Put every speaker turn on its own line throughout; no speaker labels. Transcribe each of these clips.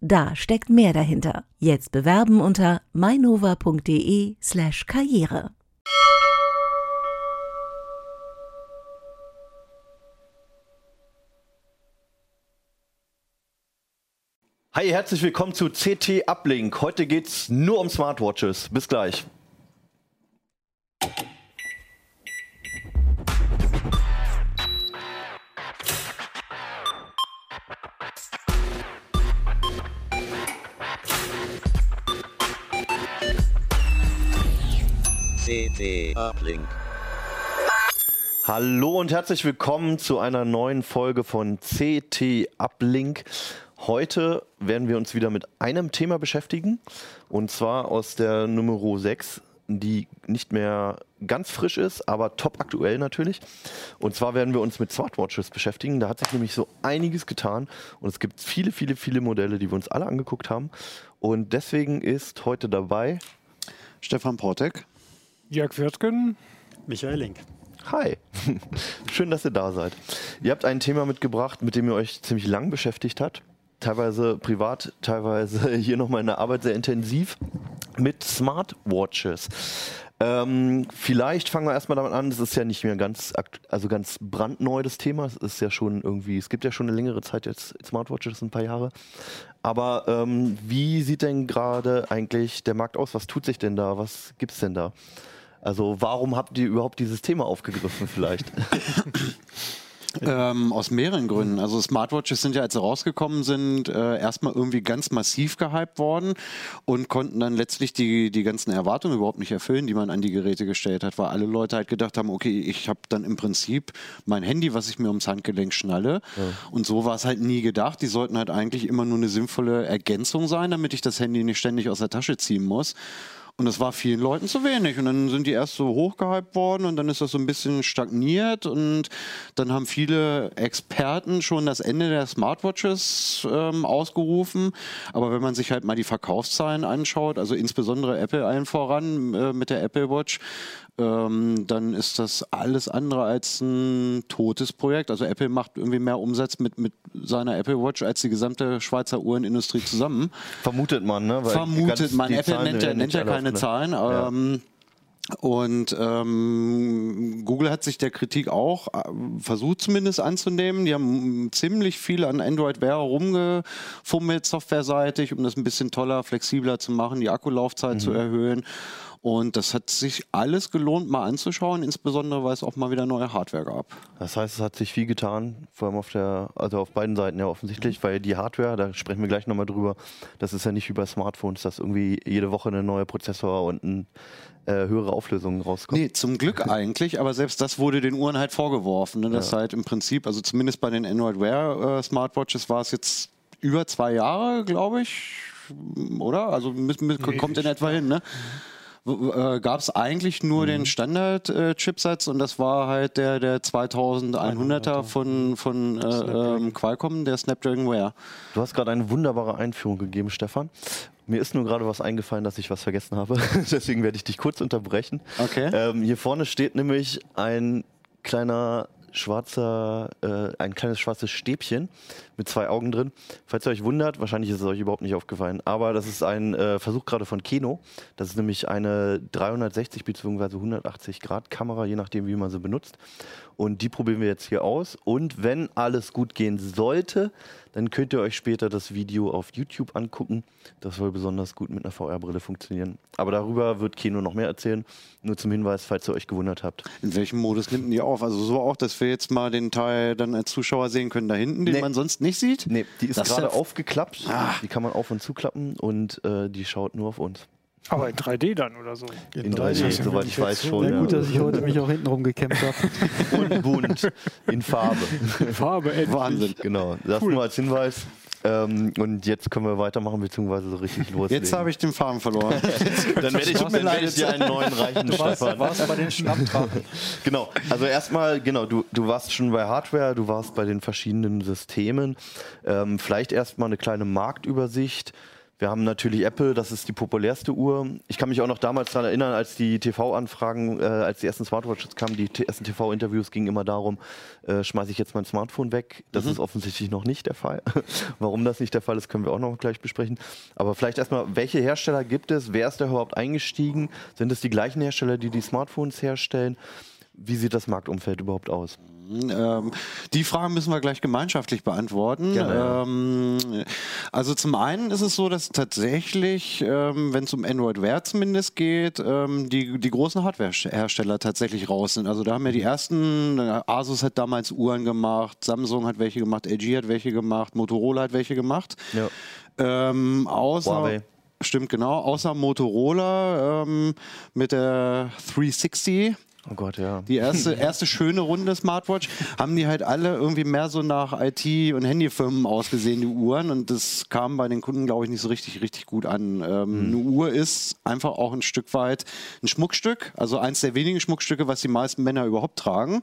Da steckt mehr dahinter. Jetzt bewerben unter mainova.de/slash karriere.
Hi, herzlich willkommen zu CT Uplink. Heute geht's nur um Smartwatches. Bis gleich.
CT Uplink.
Hallo und herzlich willkommen zu einer neuen Folge von CT Uplink. Heute werden wir uns wieder mit einem Thema beschäftigen und zwar aus der Nummer 6, die nicht mehr ganz frisch ist, aber top aktuell natürlich. Und zwar werden wir uns mit Smartwatches beschäftigen. Da hat sich nämlich so einiges getan und es gibt viele, viele, viele Modelle, die wir uns alle angeguckt haben. Und deswegen ist heute dabei
Stefan Portek.
Jörg Wirtgen.
Michael Link.
Hi, schön, dass ihr da seid. Ihr habt ein Thema mitgebracht, mit dem ihr euch ziemlich lang beschäftigt habt. Teilweise privat, teilweise hier nochmal in der Arbeit sehr intensiv mit Smartwatches. Ähm, vielleicht fangen wir erstmal damit an, es ist ja nicht mehr ganz, also ganz brandneu das Thema. Es ist ja schon irgendwie, es gibt ja schon eine längere Zeit jetzt Smartwatches, ein paar Jahre. Aber ähm, wie sieht denn gerade eigentlich der Markt aus? Was tut sich denn da? Was gibt's denn da? Also warum habt ihr überhaupt dieses Thema aufgegriffen vielleicht?
Ähm, aus mehreren Gründen. Also Smartwatches sind ja, als sie rausgekommen sind, äh, erstmal irgendwie ganz massiv gehypt worden und konnten dann letztlich die, die ganzen Erwartungen überhaupt nicht erfüllen, die man an die Geräte gestellt hat, weil alle Leute halt gedacht haben, okay, ich habe dann im Prinzip mein Handy, was ich mir ums Handgelenk schnalle. Ja. Und so war es halt nie gedacht. Die sollten halt eigentlich immer nur eine sinnvolle Ergänzung sein, damit ich das Handy nicht ständig aus der Tasche ziehen muss. Und das war vielen Leuten zu wenig. Und dann sind die erst so hochgehypt worden und dann ist das so ein bisschen stagniert. Und dann haben viele Experten schon das Ende der Smartwatches ähm, ausgerufen. Aber wenn man sich halt mal die Verkaufszahlen anschaut, also insbesondere Apple allen voran äh, mit der Apple Watch, ähm, dann ist das alles andere als ein totes Projekt. Also Apple macht irgendwie mehr Umsatz mit, mit seiner Apple Watch als die gesamte Schweizer Uhrenindustrie zusammen.
Vermutet man, ne?
Weil Vermutet man. Apple nennt nennt ja keine ne? Zahlen. Ähm, und ähm, Google hat sich der Kritik auch äh, versucht zumindest anzunehmen. Die haben ziemlich viel an Android Wear rumgefummelt, softwareseitig, um das ein bisschen toller, flexibler zu machen, die Akkulaufzeit mhm. zu erhöhen. Und das hat sich alles gelohnt, mal anzuschauen, insbesondere weil es auch mal wieder neue Hardware gab.
Das heißt, es hat sich viel getan, vor allem auf der, also auf beiden Seiten ja offensichtlich, mhm. weil die Hardware, da sprechen wir gleich nochmal drüber, das ist ja nicht wie bei Smartphones, dass irgendwie jede Woche ein neuer Prozessor und ein äh, höhere Auflösungen rauskommt.
Nee, zum Glück eigentlich, aber selbst das wurde den Uhren halt vorgeworfen. Ne? Das ja. halt im Prinzip, also zumindest bei den Android Wear äh, Smartwatches war es jetzt über zwei Jahre, glaube ich, oder? Also mit, mit, kommt in etwa hin, ne? Äh, gab es eigentlich nur mhm. den Standard-Chipsatz äh, und das war halt der, der 2100er von, von äh, ähm, Qualcomm, der Snapdragon Wear.
Du hast gerade eine wunderbare Einführung gegeben, Stefan. Mir ist nur gerade was eingefallen, dass ich was vergessen habe. Deswegen werde ich dich kurz unterbrechen.
Okay.
Ähm, hier vorne steht nämlich ein kleiner schwarzer, äh, ein kleines schwarzes Stäbchen mit zwei Augen drin. Falls ihr euch wundert, wahrscheinlich ist es euch überhaupt nicht aufgefallen, aber das ist ein äh, Versuch gerade von Keno. Das ist nämlich eine 360 bzw. 180 Grad Kamera, je nachdem, wie man sie benutzt. Und die probieren wir jetzt hier aus. Und wenn alles gut gehen sollte, dann könnt ihr euch später das Video auf YouTube angucken. Das soll besonders gut mit einer VR-Brille funktionieren. Aber darüber wird Keno noch mehr erzählen. Nur zum Hinweis, falls ihr euch gewundert habt.
In welchem Modus nimmt die auf? Also so auch, dass wir jetzt mal den Teil dann als Zuschauer sehen können da hinten, den nee. man sonst nicht sieht?
Nee, die ist gerade aufgeklappt. Ah. Die kann man auf- und zuklappen und äh, die schaut nur auf uns.
Aber in 3D dann oder so?
In, in 3D, 3D soweit ich weiß schon.
Ja, gut, dass ich heute mich auch hintenrum gekämpft habe.
Und bunt, in Farbe.
In Farbe, endlich.
Wahnsinn. Genau, das cool. nur als Hinweis. Ähm, und jetzt können wir weitermachen, beziehungsweise so richtig loslegen.
Jetzt habe ich den Faden verloren.
dann werde ich, dann werde ich dir einen neuen reichen,
Du warst,
Stefan.
warst bei den.
Genau, also erstmal, genau, du, du warst schon bei Hardware, du warst bei den verschiedenen Systemen. Ähm, vielleicht erstmal eine kleine Marktübersicht. Wir haben natürlich Apple, das ist die populärste Uhr. Ich kann mich auch noch damals daran erinnern, als die TV-Anfragen, äh, als die ersten Smartwatches kamen, die ersten TV-Interviews gingen immer darum, äh, schmeiße ich jetzt mein Smartphone weg? Das ist offensichtlich noch nicht der Fall. Warum das nicht der Fall ist, können wir auch noch gleich besprechen. Aber vielleicht erstmal, welche Hersteller gibt es? Wer ist da überhaupt eingestiegen? Sind es die gleichen Hersteller, die die Smartphones herstellen? Wie sieht das Marktumfeld überhaupt aus?
Ähm, die Fragen müssen wir gleich gemeinschaftlich beantworten.
Ja.
Ähm, also zum einen ist es so, dass tatsächlich, ähm, wenn es um Android Wear zumindest geht, ähm, die, die großen Hardware-Hersteller tatsächlich raus sind. Also da haben ja die ersten, äh, Asus hat damals Uhren gemacht, Samsung hat welche gemacht, LG hat welche gemacht, Motorola hat welche gemacht.
Ja.
Ähm, außer,
Huawei.
Stimmt, genau. Außer Motorola ähm, mit der 360
Oh Gott, ja.
die erste, erste schöne Runde Smartwatch, haben die halt alle irgendwie mehr so nach IT- und Handyfirmen ausgesehen, die Uhren. Und das kam bei den Kunden, glaube ich, nicht so richtig, richtig gut an. Ähm, Eine Uhr ist einfach auch ein Stück weit ein Schmuckstück, also eins der wenigen Schmuckstücke, was die meisten Männer überhaupt tragen.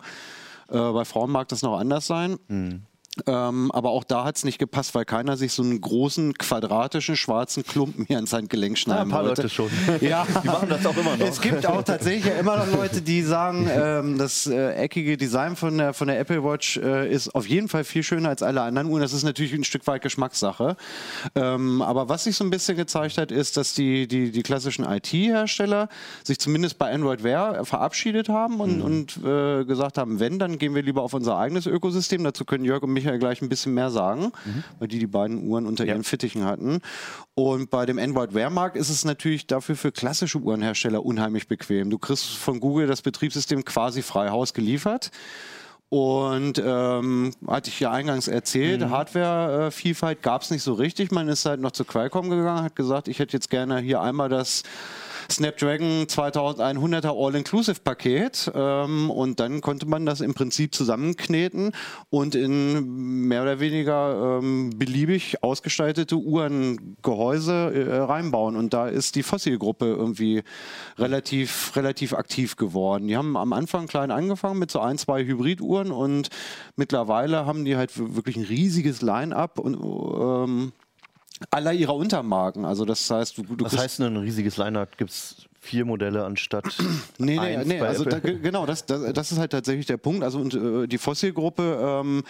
Äh, bei Frauen mag das noch anders sein. Ähm, aber auch da hat es nicht gepasst, weil keiner sich so einen großen, quadratischen, schwarzen Klumpen hier ans Handgelenk
Ja,
schneiden
ein paar
wollte.
Leute schon.
Ja,
Die machen das auch immer noch.
es gibt auch tatsächlich ja immer noch Leute, die sagen, ähm, das äh, eckige Design von der, von der Apple Watch äh, ist auf jeden Fall viel schöner als alle anderen Uhren. Das ist natürlich ein Stück weit Geschmackssache. Ähm, aber was sich so ein bisschen gezeigt hat, ist, dass die, die, die klassischen IT-Hersteller sich zumindest bei Android Wear verabschiedet haben und, und äh, gesagt haben, wenn, dann gehen wir lieber auf unser eigenes Ökosystem. Dazu können Jörg und Michael gleich ein bisschen mehr sagen, weil die die beiden Uhren unter ihren Fittichen hatten. Und bei dem Android Wear ist es natürlich dafür für klassische Uhrenhersteller unheimlich bequem. Du kriegst von Google das Betriebssystem quasi frei Haus geliefert. Und ähm, hatte ich ja eingangs erzählt, Hardware-Vielfalt gab es nicht so richtig. Man ist halt noch zu Qualcomm gegangen, hat gesagt, ich hätte jetzt gerne hier einmal das Snapdragon 2100er All-Inclusive-Paket ähm, und dann konnte man das im Prinzip zusammenkneten und in mehr oder weniger ähm, beliebig ausgestaltete Uhrengehäuse äh, reinbauen. Und da ist die Fossil-Gruppe irgendwie relativ, relativ aktiv geworden. Die haben am Anfang klein angefangen mit so ein, zwei Hybriduhren und mittlerweile haben die halt wirklich ein riesiges Line-up und ähm, aller ihrer Untermarken. Also das heißt, du, du
Was heißt denn ein riesiges Line-Up? Gibt es vier Modelle anstatt
Nee, nee, nee also da, genau, das, das, das ist halt tatsächlich der Punkt. Also und, äh, die Fossil-Gruppe ähm,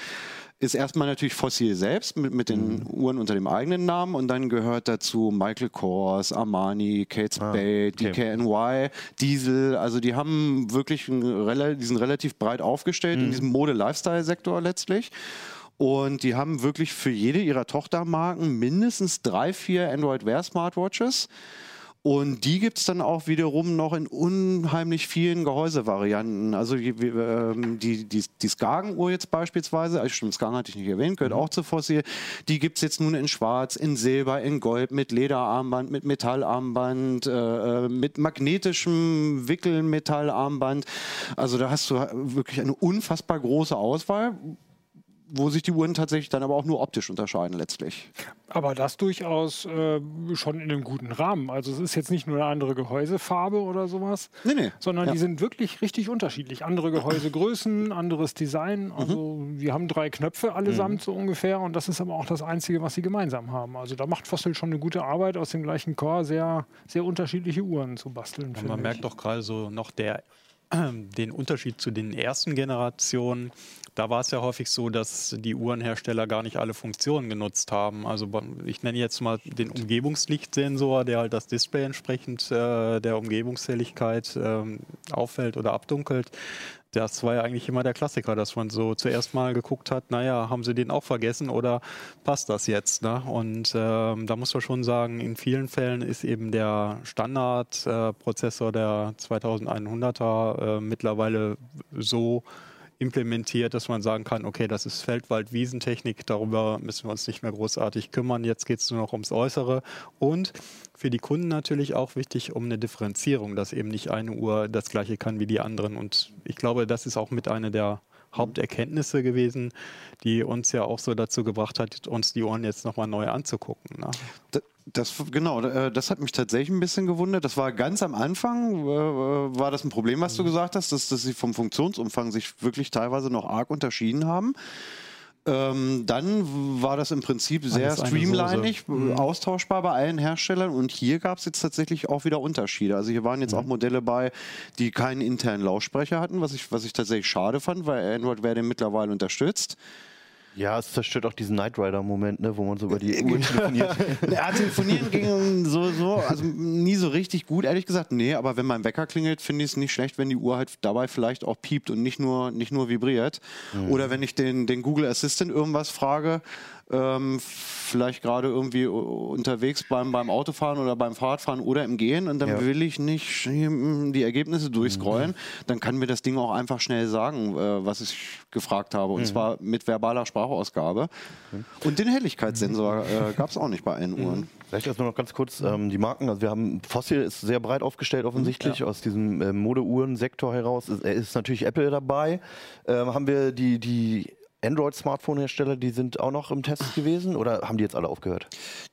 ist erstmal natürlich Fossil selbst mit, mit den
Mhm.
Uhren unter dem eigenen Namen und dann gehört dazu Michael Kors, Armani, Kate Spade,
Ah, okay.
DKNY, Diesel. Also die haben wirklich einen, die sind relativ breit aufgestellt
Mhm.
in diesem Mode-Lifestyle-Sektor letztlich. Und die haben wirklich für jede ihrer Tochtermarken mindestens drei, vier Android Wear Smartwatches. Und die gibt es dann auch wiederum noch in unheimlich vielen Gehäusevarianten. Also die, ähm, die, die, die Skagen-Uhr jetzt beispielsweise, also stimmt, Skagen hatte ich nicht erwähnt, gehört auch zu Fossil. Die gibt es jetzt nun in Schwarz, in Silber, in Gold, mit Lederarmband, mit Metallarmband, äh, äh, mit magnetischem Wickelmetallarmband. Also da hast du wirklich eine unfassbar große Auswahl wo sich die Uhren tatsächlich dann aber auch nur optisch unterscheiden letztlich.
Aber das durchaus äh, schon in einem guten Rahmen. Also es ist jetzt nicht nur eine andere Gehäusefarbe oder sowas,
Nee, nee.
sondern
Ja.
die sind wirklich richtig unterschiedlich. Andere Gehäusegrößen, anderes Design.
Mhm.
Also wir haben drei Knöpfe allesamt so ungefähr und das ist aber auch das Einzige, was sie gemeinsam haben. Also da macht Fossil schon eine gute Arbeit, aus dem gleichen Core sehr, sehr unterschiedliche Uhren zu basteln.
Und man
ich.
merkt doch gerade so noch der, den Unterschied zu den ersten Generationen. Da war es ja häufig so, dass die Uhrenhersteller gar nicht alle Funktionen genutzt haben. Also ich nenne jetzt mal den Umgebungslichtsensor, der halt das Display entsprechend äh, der Umgebungshelligkeit ähm, auffällt oder abdunkelt. Das war ja eigentlich immer der Klassiker, dass man so zuerst mal geguckt hat, naja, haben sie den auch vergessen oder passt das jetzt? Ne? Und ähm, da muss man schon sagen, in vielen Fällen ist eben der Standardprozessor äh, der 2100er äh, mittlerweile so implementiert, dass man sagen kann, okay, das ist Feldwald-Wiesentechnik, darüber müssen wir uns nicht mehr großartig kümmern, jetzt geht es nur noch ums Äußere. Und für die Kunden natürlich auch wichtig um eine Differenzierung, dass eben nicht eine Uhr das gleiche kann wie die anderen. Und ich glaube, das ist auch mit einer der Haupterkenntnisse gewesen, die uns ja auch so dazu gebracht hat, uns die Uhren jetzt nochmal neu anzugucken. Ne?
Das, genau, äh, das hat mich tatsächlich ein bisschen gewundert. Das war ganz am Anfang, äh, war das ein Problem, was du
Mhm.
gesagt hast, dass, dass sie vom Funktionsumfang sich wirklich teilweise noch arg unterschieden haben. Ähm, dann war das im Prinzip sehr
Alles
streamlinig.
Mhm.
äh, austauschbar bei allen Herstellern und hier gab es jetzt tatsächlich auch wieder Unterschiede. Also hier waren jetzt auch
Mhm.
Modelle bei, die keinen internen Lautsprecher hatten, was ich, was ich tatsächlich schade fand, weil Android Wear den mittlerweile unterstützt.
Ja, es zerstört auch diesen Knight Rider-Moment, ne, wo man so über die Uhr telefoniert.
Ja, telefonieren ging so, so, also nie so richtig gut, ehrlich gesagt. Nee, aber wenn mein Wecker klingelt, finde ich es nicht schlecht, wenn die Uhr halt dabei vielleicht auch piept und nicht nur, nicht nur vibriert. Oder wenn ich den, den Google Assistant irgendwas frage, ähm, vielleicht gerade irgendwie unterwegs beim, beim Autofahren oder beim Fahrradfahren oder im Gehen und dann
Ja.
will ich nicht mm, die Ergebnisse durchscrollen, dann kann mir das Ding auch einfach schnell sagen, äh, was ich gefragt habe. Und zwar mit verbaler Sprachausgabe. Und den Helligkeitssensor äh, gab es auch nicht bei allen Uhren.
Vielleicht erst nur noch ganz kurz ähm, die Marken. Also wir haben Fossil ist sehr breit aufgestellt offensichtlich aus diesem äh, Modeuhren-Sektor heraus. Ist, ist natürlich Apple dabei. Ähm, haben wir die die Android-Smartphone-Hersteller, die sind auch noch im Test gewesen oder haben die jetzt alle aufgehört?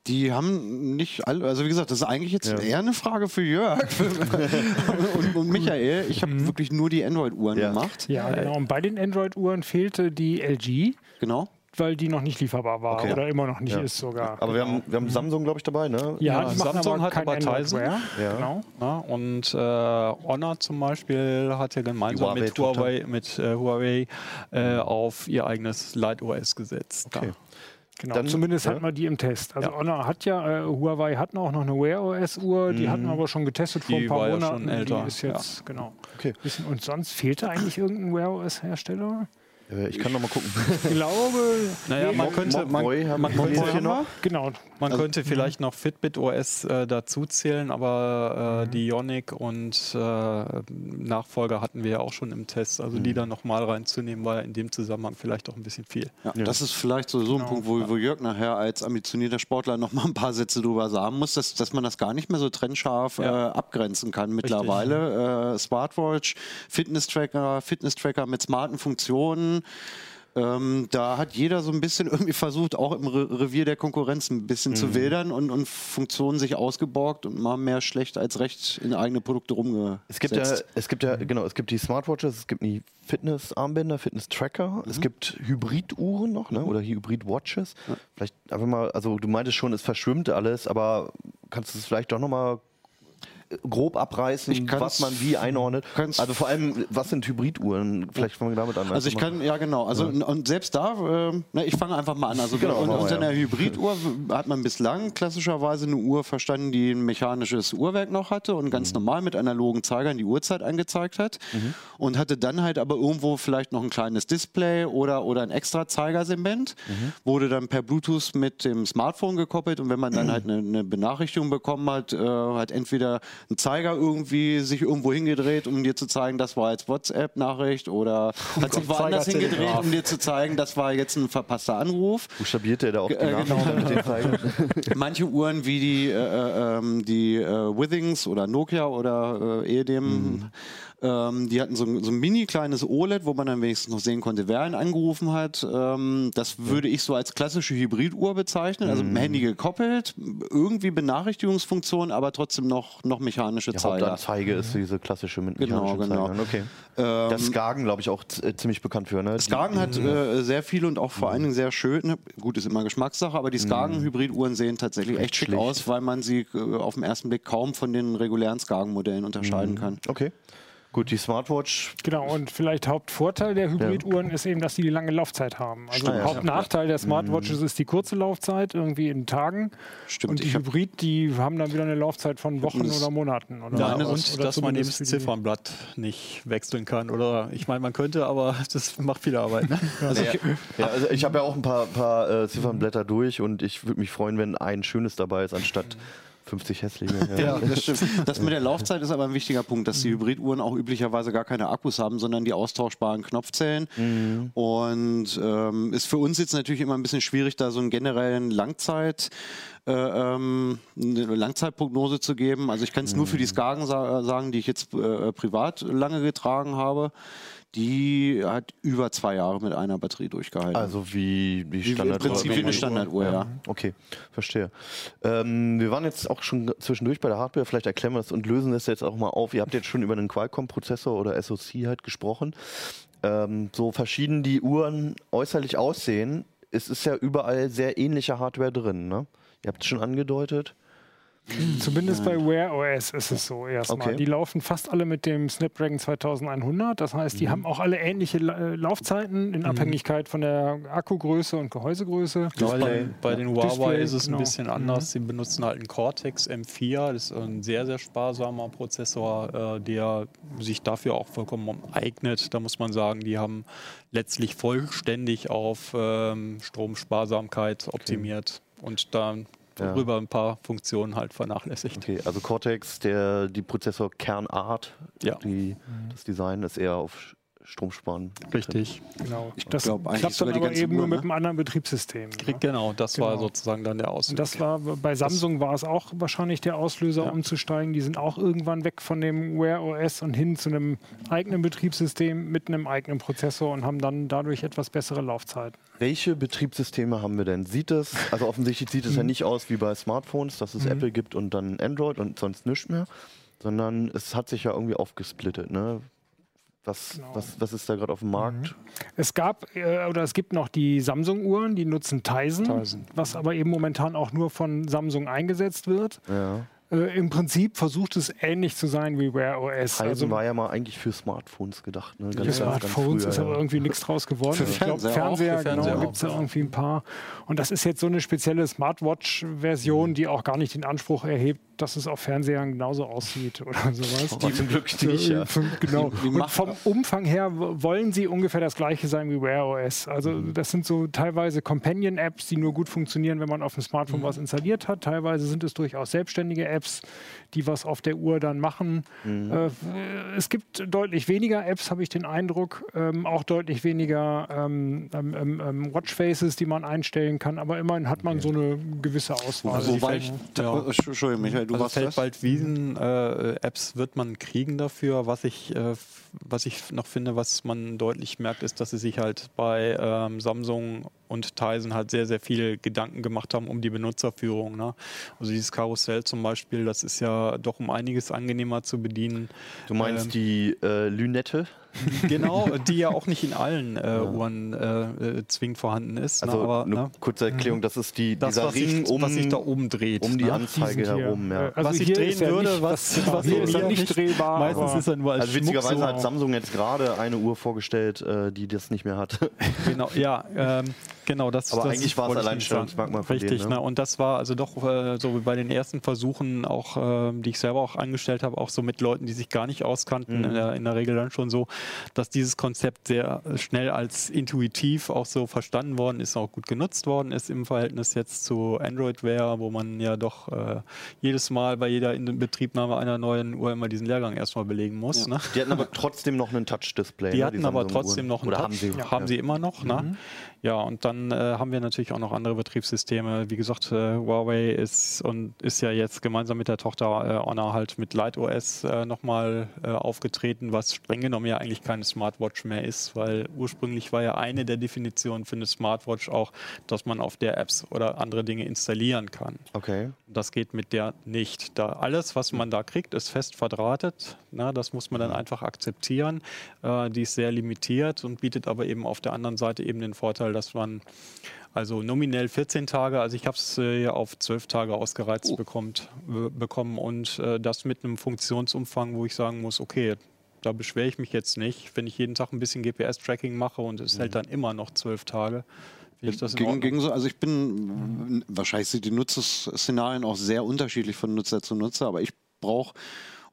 Die haben nicht alle, also wie gesagt, das ist eigentlich jetzt
Ja.
eher eine Frage für Jörg und, und Michael. Ich habe wirklich nur die Android-Uhren
Ja.
gemacht.
Ja, genau. Und bei den Android-Uhren fehlte die LG,
Genau.
Weil die noch nicht lieferbar war
Okay.
oder immer noch nicht
Ja.
ist sogar.
Aber wir haben, wir haben Samsung, glaube ich, dabei, ne?
ja,
Ja, Samsung
aber
hat
Android
Tizen.
Wear.
Ja.
Genau.
Ja, und äh, Honor zum Beispiel hat ja gemeinsam
Die
mit. Huawei, mit, äh, Huawei äh, auf ihr eigenes Light OS gesetzt.
Okay.
Genau,
Dann-
zumindest
ja.
hat man die im Test. Also
Ja.
Honor hat ja, äh, Huawei hatten auch noch eine Wear OS Uhr, die hatten wir aber schon getestet vor
Die
ein paar
war ja
Monaten.
schon älter,
Die ist jetzt, genau.
Okay.
Und sonst fehlte eigentlich irgendein Wear OS Hersteller?
Äh, ich kann noch mal gucken.
Ich glaube,
Naja, man
Mock-
könnte, man, man, könnte,
hier noch?
genau.
man könnte vielleicht noch Fitbit OS äh, dazu zählen, aber äh, die Ionic und äh, Nachfolger hatten wir ja auch schon im Test. Also die da nochmal reinzunehmen, war in dem Zusammenhang vielleicht auch ein bisschen viel.
Ja, Das ist vielleicht so, so ein
Genau.
Punkt, wo, wo Jörg nachher als ambitionierter Sportler noch mal ein paar Sätze drüber sagen muss, dass, dass man das gar nicht mehr so trennscharf
Ja.
äh, abgrenzen kann mittlerweile. Äh, Smartwatch, Fitness-Tracker, Fitness-Tracker mit smarten Funktionen. Ähm, da hat jeder so ein bisschen irgendwie versucht, auch im Re Revier der Konkurrenz ein bisschen
Mhm.
zu wildern und, und Funktionen sich ausgeborgt und mal mehr schlecht als recht in eigene Produkte rumgesetzt.
Es gibt ja, es gibt ja, genau, es gibt die Smartwatches, es gibt die Fitness-Armbänder, Fitness-Tracker, es gibt Hybriduhren noch, ne? Oder Hybrid-Watches. Vielleicht einfach mal, also du meintest schon, es verschwimmt alles, aber kannst du es vielleicht doch nochmal grob abreißen, was man wie einordnet? Also vor allem, was sind Hybriduhren? Vielleicht fangen wir damit an.
Also ich kann, ja genau, also und- und selbst da, äh, na, ich fange einfach mal an. Also
Genau, wir,
unter
ja.
einer Hybriduhr hat man bislang klassischerweise eine Uhr verstanden, die ein mechanisches Uhrwerk noch hatte und
Mhm.
ganz normal mit analogen Zeigern die Uhrzeit angezeigt hat
Mhm.
und hatte dann halt aber irgendwo vielleicht noch ein kleines Display oder, oder ein extra Zeigersegment,
Mhm.
wurde dann per Bluetooth mit dem Smartphone gekoppelt und wenn man dann halt eine, eine Benachrichtigung bekommen hat, äh, hat entweder ein Zeiger irgendwie sich irgendwo hingedreht, um dir zu zeigen, das war jetzt WhatsApp-Nachricht oder hat sich woanders hingedreht, um dir zu zeigen, das war jetzt ein verpasster Anruf.
Buchstabiert der da auch die
Äh, genau.
Mit den Zeigern?
Manche Uhren wie die, äh, äh, ähm, die äh, Withings oder Nokia oder äh, Edem, ähm, die hatten so, ein- so ein mini kleines OLED, wo man dann wenigstens noch sehen konnte, wer ihn angerufen hat. Ähm, das würde ich so als klassische Hybriduhr bezeichnen, also mit dem Handy gekoppelt, irgendwie Benachrichtigungsfunktion, aber trotzdem noch, noch mechanische
Die
Zeiger.
Hauptanzeige ist diese klassische mit
Genau, genau.
Zeigern. Okay. das Skagen, glaube ich, auch äh, ziemlich bekannt für, ne?
Skagen hat äh, sehr viele und auch vor allen Dingen sehr schön. Gut, ist immer Geschmackssache, aber die Skagen-Hybriduhren sehen tatsächlich echt schick
schlicht.
aus, weil man sie äh, auf den ersten Blick kaum von den regulären Skagen-Modellen unterscheiden kann.
Okay. Gut, die Smartwatch.
Genau, und vielleicht Hauptvorteil der Hybriduhren ist eben, dass die die lange Laufzeit haben. Also
Ah, ja.
Hauptnachteil der Smartwatches ist die kurze Laufzeit, irgendwie in Tagen.
Stimmt,
Und die Hybrid, die haben dann wieder eine Laufzeit von Wochen oder Monaten. Oder
Ja,
sowas.
und
Oder
dass man eben das Ziffernblatt nicht wechseln kann. Oder ich meine, man könnte, aber das macht viel Arbeit. Ne?
Also ich, ja, also ich habe ja auch ein paar, paar äh, Ziffernblätter durch und ich würde mich freuen, wenn ein schönes dabei ist, anstatt 50 hässliche.
Ja, das stimmt. Das mit der Laufzeit ist aber ein wichtiger Punkt, dass die Hybriduhren auch üblicherweise gar keine Akkus haben, sondern die austauschbaren Knopfzellen. Und ähm, ist für uns jetzt natürlich immer ein bisschen schwierig, da so einen generellen Langzeit äh, ähm, eine Langzeitprognose zu geben. Also ich kann es nur für die Skagen sa sagen, die ich jetzt äh, privat lange getragen habe. Die hat über zwei Jahre mit einer Batterie durchgehalten.
Also wie die
Wie-
Standard
Im Prinzip wie eine Standarduhr, ja.
Okay, verstehe. Ähm, wir waren jetzt auch schon zwischendurch bei der Hardware, vielleicht erklären wir das und lösen das jetzt auch mal auf. Ihr habt jetzt schon über einen Qualcomm-Prozessor oder SoC halt gesprochen. Ähm, so verschieden die Uhren äußerlich aussehen, es ist ja überall sehr ähnliche Hardware drin, ne? Ihr habt es schon angedeutet.
Zumindest bei Wear OS ist es so erstmal.
Okay.
Die laufen fast alle mit dem Snapdragon 2100. Das heißt,
Mhm.
die haben auch alle ähnliche äh, Laufzeiten in Abhängigkeit von der Akkugröße und Gehäusegröße.
Bei, bei den Huawei
Display,
ist es
genau.
ein bisschen anders. Sie benutzen halt einen Cortex M4. Das ist ein sehr, sehr sparsamer Prozessor, äh, der sich dafür auch vollkommen eignet. Da muss man sagen, die haben letztlich vollständig auf ähm, Stromsparsamkeit optimiert und dann
Ja.
darüber ein paar Funktionen halt vernachlässigt.
Okay, also Cortex, der, die Prozessor-Kernart,
Ja.
die, das Design ist eher auf Stromsparen.
Richtig.
Genau.
Ich
Das
glaub,
klappt dann aber eben nur mit
ne?
einem anderen Betriebssystem. ne?
Genau, das war
Genau.
sozusagen dann der
Und
Auslöser.
das war bei Samsung war es auch wahrscheinlich der Auslöser,
Ja.
umzusteigen. Die sind auch irgendwann weg von dem Wear OS und hin zu einem eigenen Betriebssystem mit einem eigenen Prozessor und haben dann dadurch etwas bessere Laufzeiten.
Welche Betriebssysteme haben wir denn? Sieht es, also offensichtlich sieht es ja nicht aus wie bei Smartphones, dass es Apple gibt und dann Android und sonst nichts mehr, sondern es hat sich ja irgendwie aufgesplittet. Ne? Was,
Genau.
was, was ist da gerade auf dem Markt?
Es gab äh, oder es gibt noch die Samsung-Uhren, die nutzen Tizen,
Tizen.
was aber eben momentan auch nur von Samsung eingesetzt wird.
Ja.
Äh, Im Prinzip versucht es ähnlich zu sein wie Wear OS.
Tizen war ja mal eigentlich für Smartphones gedacht. Ne?
Für Smartphones ist aber
ja.
irgendwie nichts draus geworden.
Für
ich glaube,
Fernseher
Fernseher,
für
genau, gibt es ja irgendwie ein paar. Und das ist jetzt so eine spezielle Smartwatch-Version, die auch gar nicht den Anspruch erhebt, dass es auf Fernsehern genauso aussieht oder sowas.
Die zum Glück nicht, ja.
Genau. Und vom Umfang her wollen sie ungefähr das gleiche sein wie Wear OS. Also
Mhm.
das sind so teilweise Companion-Apps, die nur gut funktionieren, wenn man auf dem Smartphone
Mhm.
was installiert hat. Teilweise sind es durchaus selbstständige Apps, die was auf der Uhr dann machen.
Mhm.
Äh, es gibt deutlich weniger Apps, habe ich den Eindruck. Ähm, auch deutlich weniger ähm, ähm, ähm, ähm, Watchfaces, die man einstellen kann. Aber immerhin hat man so eine gewisse Auswahl.
Also
Wobei ich,
ja.
Entschuldigung, Michael, du
also
warst?
Feldwald-Wiesen-Apps wird man kriegen dafür. Was ich, äh, was ich noch finde, was man deutlich merkt, ist, dass sie sich halt bei ähm, Samsung und Tizen halt sehr, sehr viel Gedanken gemacht haben um die Benutzerführung. Ne? Also dieses Karussell zum Beispiel, das ist ja doch um einiges angenehmer zu bedienen.
Du meinst
Ähm,
die äh, Lünette?
Genau, die ja auch nicht in allen äh, Uhren äh, äh, zwingend vorhanden ist.
Also
ne? aber
eine
ne?
kurze Erklärung, das ist die,
das,
dieser
was
Ring
sich,
um,
was sich da oben dreht.
um die
ne?
Anzeige herum. Ja.
äh, also
was ich
hier
drehen
ist ja
würde,
nicht-
was,
genau,
was
hier
so
ist ja nicht drehbar,
Meistens
aber-
ist er nur als
Also witzigerweise
Schmuck
hat
so.
Samsung jetzt gerade eine Uhr vorgestellt, äh, die das nicht mehr hat.
Genau, ja, ähm, genau. Das,
Aber
das
eigentlich war es
wollte ich
Alleinstellungsmerkmal
sagen.
von
Richtig,
denen, ne?
ne? Und das war also doch äh, so wie bei den ersten Versuchen, auch ähm, die ich selber auch angestellt habe, auch so mit Leuten, die sich gar nicht auskannten,
Mhm.
in, der, in der Regel dann schon so, dass dieses Konzept sehr schnell als intuitiv auch so verstanden worden ist, auch gut genutzt worden ist im Verhältnis jetzt zu Android Wear, wo man ja doch äh, jedes Mal bei jeder Inbetriebnahme einer neuen Uhr immer diesen Lehrgang erstmal belegen muss. Ne?
Die hatten aber trotzdem noch einen Touch-Display.
Die
ne,
hatten aber
Samsung-Uhren.
trotzdem noch einen
Oder
Touch.
haben sie?
Haben sie immer noch,
Mhm.
ne? Ja, und dann äh, haben wir natürlich auch noch andere Betriebssysteme. Wie gesagt, äh, Huawei ist und ist ja jetzt gemeinsam mit der Tochter äh, Honor halt mit Light OS äh, nochmal äh, aufgetreten, was streng genommen ja eigentlich keine Smartwatch mehr ist, weil ursprünglich war ja eine der Definitionen für eine Smartwatch auch, dass man auf der Apps oder andere Dinge installieren kann.
Okay.
Das geht mit der nicht. Da alles, was man da kriegt, ist fest verdrahtet. Na, das muss man dann einfach akzeptieren. Äh, die ist sehr limitiert und bietet aber eben auf der anderen Seite eben den Vorteil, dass man also nominell 14 Tage, also ich habe es äh, ja auf 12 Tage ausgereizt bekommt, äh, bekommen und äh, das mit einem Funktionsumfang, wo ich sagen muss, okay, da beschwere ich mich jetzt nicht. Wenn ich jeden Tag ein bisschen GPS-Tracking mache und es hält dann immer noch 12 Tage, ich das
Gegen, gegen so, also ich bin, wahrscheinlich sind die Nutzungsszenarien auch sehr unterschiedlich von Nutzer zu Nutzer, aber ich brauche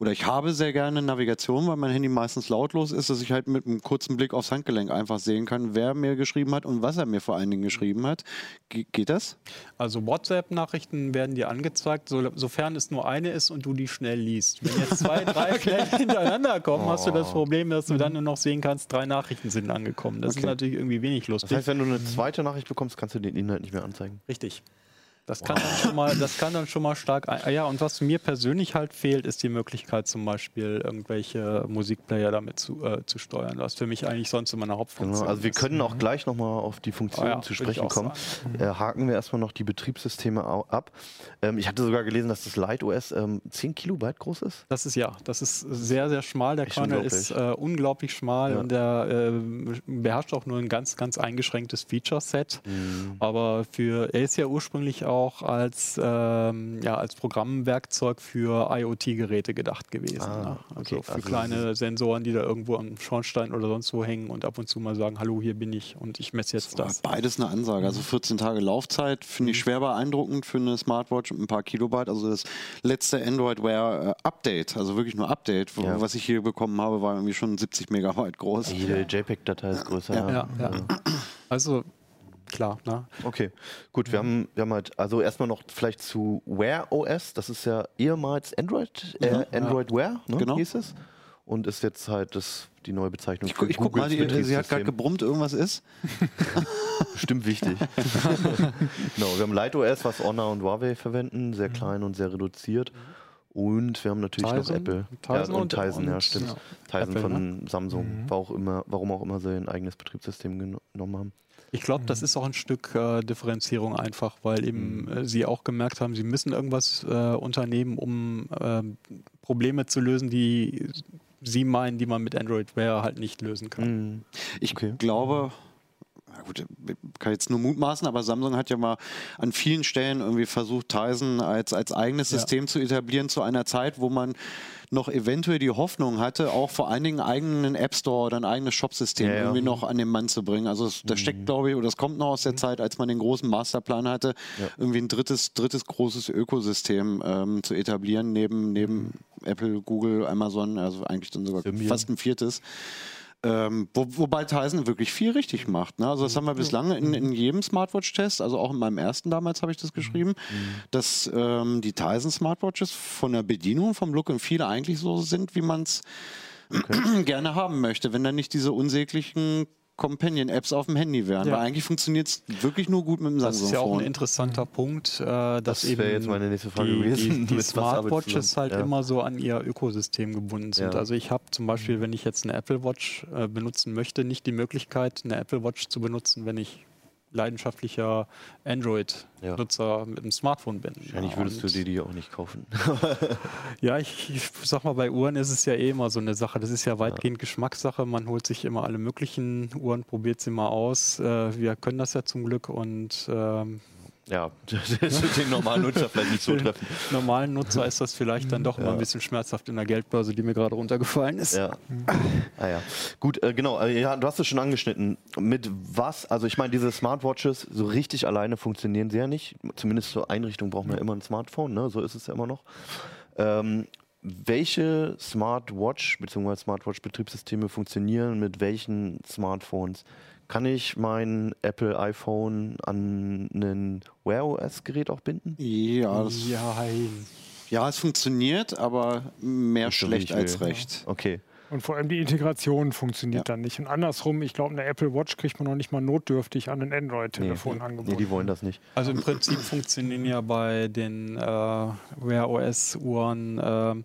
oder ich habe sehr gerne Navigation, weil mein Handy meistens lautlos ist, dass ich halt mit einem kurzen Blick aufs Handgelenk einfach sehen kann, wer mir geschrieben hat und was er mir vor allen Dingen geschrieben hat. Ge geht das?
Also WhatsApp-Nachrichten werden dir angezeigt, so, sofern es nur eine ist und du die schnell liest. Wenn jetzt zwei, drei schnell hintereinander kommen, hast du das Problem, dass du dann nur noch sehen kannst, drei Nachrichten sind angekommen. Das ist
Okay.
natürlich irgendwie wenig
Das
lustig.
heißt, wenn du eine zweite Nachricht bekommst, kannst du den Inhalt nicht mehr anzeigen.
Richtig. Das kann, dann schon mal, das kann dann schon mal stark. ein- Ja, und was mir persönlich halt fehlt, ist die Möglichkeit, zum Beispiel irgendwelche Musikplayer damit zu, äh, zu steuern, was für mich eigentlich sonst immer eine Hauptfunktion
Genau, also wir
ist.
können auch gleich nochmal auf die Funktion
Ah ja,
zu sprechen kommen. Äh, haken wir erstmal noch die Betriebssysteme ab. Ähm, ich hatte sogar gelesen, dass das Light OS ähm, 10 Kilobyte groß ist.
Das ist ja, das ist sehr, sehr schmal. Der Kernel ist äh, unglaublich schmal
Ja.
und der äh, beherrscht auch nur ein ganz, ganz eingeschränktes Feature-Set.
Mhm.
Aber für, er ist ja ursprünglich auch als, ähm, ja, als Programmwerkzeug für IoT-Geräte gedacht gewesen.
Ah,
ne? Also
okay.
für
Also
kleine Sensoren, die da irgendwo am Schornstein oder sonst wo hängen und ab und zu mal sagen, hallo, hier bin ich und ich messe jetzt das.
Beides eine Ansage. Also 14 Tage Laufzeit finde ich schwer beeindruckend für eine Smartwatch mit ein paar Kilobyte. Also das letzte Android Wear Update, also wirklich nur Update,
Ja.
was ich hier bekommen habe, war irgendwie schon 70 Megabyte groß.
Jede JPEG-Datei ist größer.
Ja.
Ja, ja. Also klar, ne?
Okay, gut, wir haben, wir haben halt, also erstmal noch vielleicht zu Wear OS, das ist ja ehemals Android, äh, Android Wear, ne,
Genau.
hieß es. Und ist jetzt halt das, die neue Bezeichnung
Ich, gu- ich guck mal, die, sie hat gerade gebrummt, irgendwas ist.
Bestimmt wichtig. genau, wir haben Light OS, was Honor und Huawei verwenden, sehr klein und sehr reduziert. Und wir haben natürlich noch
Tyson?
Apple.
Tyson
ja, und
und-
Tyson, ja,
und-
stimmt.
ja.
Tyson
Apple,
von Samsung, war auch immer, warum auch immer sie ein eigenes Betriebssystem geno- genommen haben.
Ich glaube, das ist auch ein Stück äh, Differenzierung einfach, weil eben äh, sie auch gemerkt haben, sie müssen irgendwas äh, unternehmen, um ähm, Probleme zu lösen, die sie meinen, die man mit Android Wear halt nicht lösen kann.
Mhm.
Ich
Okay.
glaube, na gut, kann jetzt nur mutmaßen, aber Samsung hat ja mal an vielen Stellen irgendwie versucht, Tizen als, als eigenes
Ja.
System zu etablieren zu einer Zeit, wo man noch eventuell die Hoffnung hatte, auch vor allen Dingen einen eigenen App Store oder ein eigenes Shop-System
Ja, ja.
irgendwie noch an den Mann zu bringen. Also es, das steckt, glaube ich, oder das kommt noch aus der Zeit, als man den großen Masterplan hatte,
Ja.
irgendwie ein drittes, drittes großes Ökosystem ähm, zu etablieren, neben, neben Apple, Google, Amazon, also eigentlich dann sogar fast ein viertes. Ähm, wo, wobei Tyson wirklich viel richtig macht. Ne? Also das haben wir bislang in, in jedem Smartwatch-Test, also auch in meinem ersten damals habe ich das geschrieben, dass ähm, die Tyson Smartwatches von der Bedienung, vom Look und Feel eigentlich so sind, wie man es gerne haben möchte, wenn dann nicht diese unsäglichen Companion-Apps auf dem Handy wären.
Ja.
Weil eigentlich funktioniert es wirklich nur gut mit dem
Das ist ja auch ein interessanter Punkt, äh, dass
Das
eben
jetzt meine nächste Frage
die,
gewesen.
die, die Smartwatches halt
Ja.
immer so an ihr Ökosystem gebunden sind.
Ja.
Also ich habe zum Beispiel, wenn ich jetzt eine Apple Watch äh, benutzen möchte, nicht die Möglichkeit, eine Apple Watch zu benutzen, wenn ich leidenschaftlicher Android-Nutzer mit einem Smartphone bin.
Wahrscheinlich würdest du dir die auch nicht kaufen.
Ja, ich, ich sag mal, bei Uhren ist es ja eh immer so eine Sache. Das ist ja weitgehend Geschmackssache. Man holt sich immer alle möglichen Uhren, probiert sie mal aus. Äh, wir können das ja zum Glück und ähm,
ja, das wird den normalen Nutzer vielleicht nicht so treffen.
normalen Nutzer ist das vielleicht dann doch immer ein bisschen schmerzhaft in der Geldbörse, die mir gerade runtergefallen ist.
Ja. Ah ja. Gut, äh, genau. Äh, ja, du hast es schon angeschnitten. Mit was? Also ich meine, diese Smartwatches so richtig alleine funktionieren sie ja nicht. Zumindest zur Einrichtung braucht man ja immer ein Smartphone. Ne? So ist es ja immer noch. Ähm, welche Smartwatch bzw. Smartwatch-Betriebssysteme funktionieren mit welchen Smartphones? Kann ich mein Apple iPhone an ein Wear OS-Gerät auch binden?
Ja, das,
Ja,
ja, es funktioniert, aber mehr
wie
schlecht als recht.
Okay.
Und vor allem die Integration funktioniert
Ja.
dann nicht. Und andersrum, ich glaube, eine Apple Watch kriegt man noch nicht mal notdürftig an ein Android-Telefon
Nee,
angeboten.
die wollen das nicht.
Also im Prinzip funktionieren ja bei den äh, Wear OS Uhren, ähm,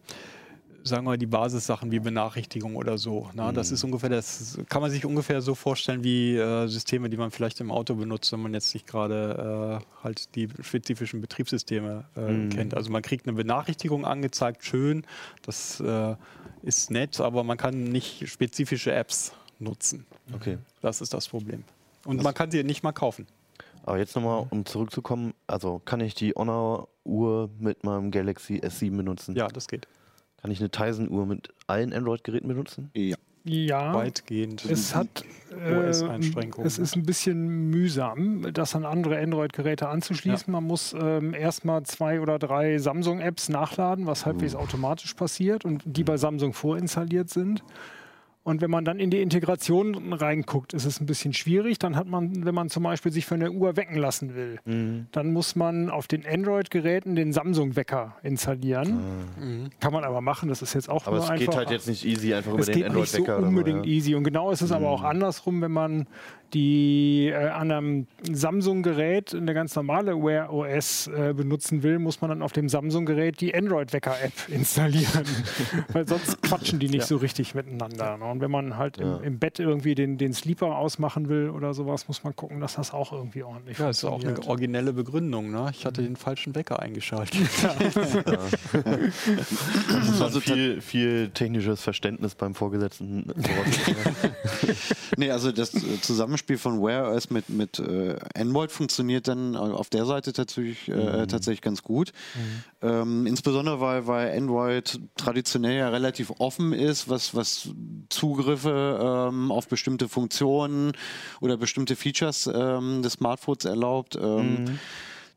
sagen wir die Basissachen wie Benachrichtigung oder so. Na, Das ist ungefähr das, kann man sich ungefähr so vorstellen wie äh, Systeme, die man vielleicht im Auto benutzt, wenn man jetzt nicht gerade äh, halt die spezifischen Betriebssysteme äh, kennt. Also man kriegt eine Benachrichtigung angezeigt, schön, das äh, ist nett, aber man kann nicht spezifische Apps nutzen.
Okay.
Das ist das Problem. Und man kann sie nicht mal kaufen.
Aber jetzt nochmal, um zurückzukommen, also kann ich die Honor-Uhr mit meinem Galaxy S7 benutzen?
Ja, das geht.
Kann ich eine Tizen-Uhr mit allen Android-Geräten benutzen?
Ja.
Ja,
Weitgehend.
es hat äh,
OS-Einschränkungen.
es ist ein bisschen mühsam, das an andere Android-Geräte anzuschließen. Man muss ähm, erstmal zwei oder drei Samsung-Apps nachladen, was halbwegs automatisch passiert und die bei Samsung vorinstalliert sind. Und wenn man dann in die Integration reinguckt, ist es ein bisschen schwierig. Dann hat man, wenn man zum Beispiel sich von der Uhr wecken lassen will, mhm. dann muss man auf den Android-Geräten den Samsung-Wecker installieren. Mhm. Kann man aber machen, das ist jetzt auch
aber
nur
es
einfach.
geht halt jetzt nicht easy einfach über
es
den
geht
Android-Wecker.
Nicht so unbedingt
ja.
easy. Und genau ist es mhm. aber auch andersrum, wenn man die äh, an einem Samsung-Gerät eine ganz normale Wear OS äh, benutzen will, muss man dann auf dem Samsung-Gerät die Android-Wecker-App installieren. Weil sonst quatschen die nicht ja. so richtig miteinander. Ne? Und wenn man halt ja. im, im, Bett irgendwie den, den Sleeper ausmachen will oder sowas, muss man gucken, dass das auch irgendwie ordentlich
ja, funktioniert. Ja, ist auch eine originelle Begründung. Ne? Ich hatte den falschen Wecker eingeschaltet.
das war also viel, viel technisches Verständnis beim Vorgesetzten.
nee, also das äh, Zusammenspiel von Wear OS mit, mit äh, Android funktioniert dann auf der Seite tatsächlich, äh, mhm. tatsächlich ganz gut. Mhm. Ähm, insbesondere weil, weil Android traditionell ja relativ offen ist, was, was Zugriffe ähm, auf bestimmte Funktionen oder bestimmte Features ähm, des Smartphones erlaubt. Ähm, mhm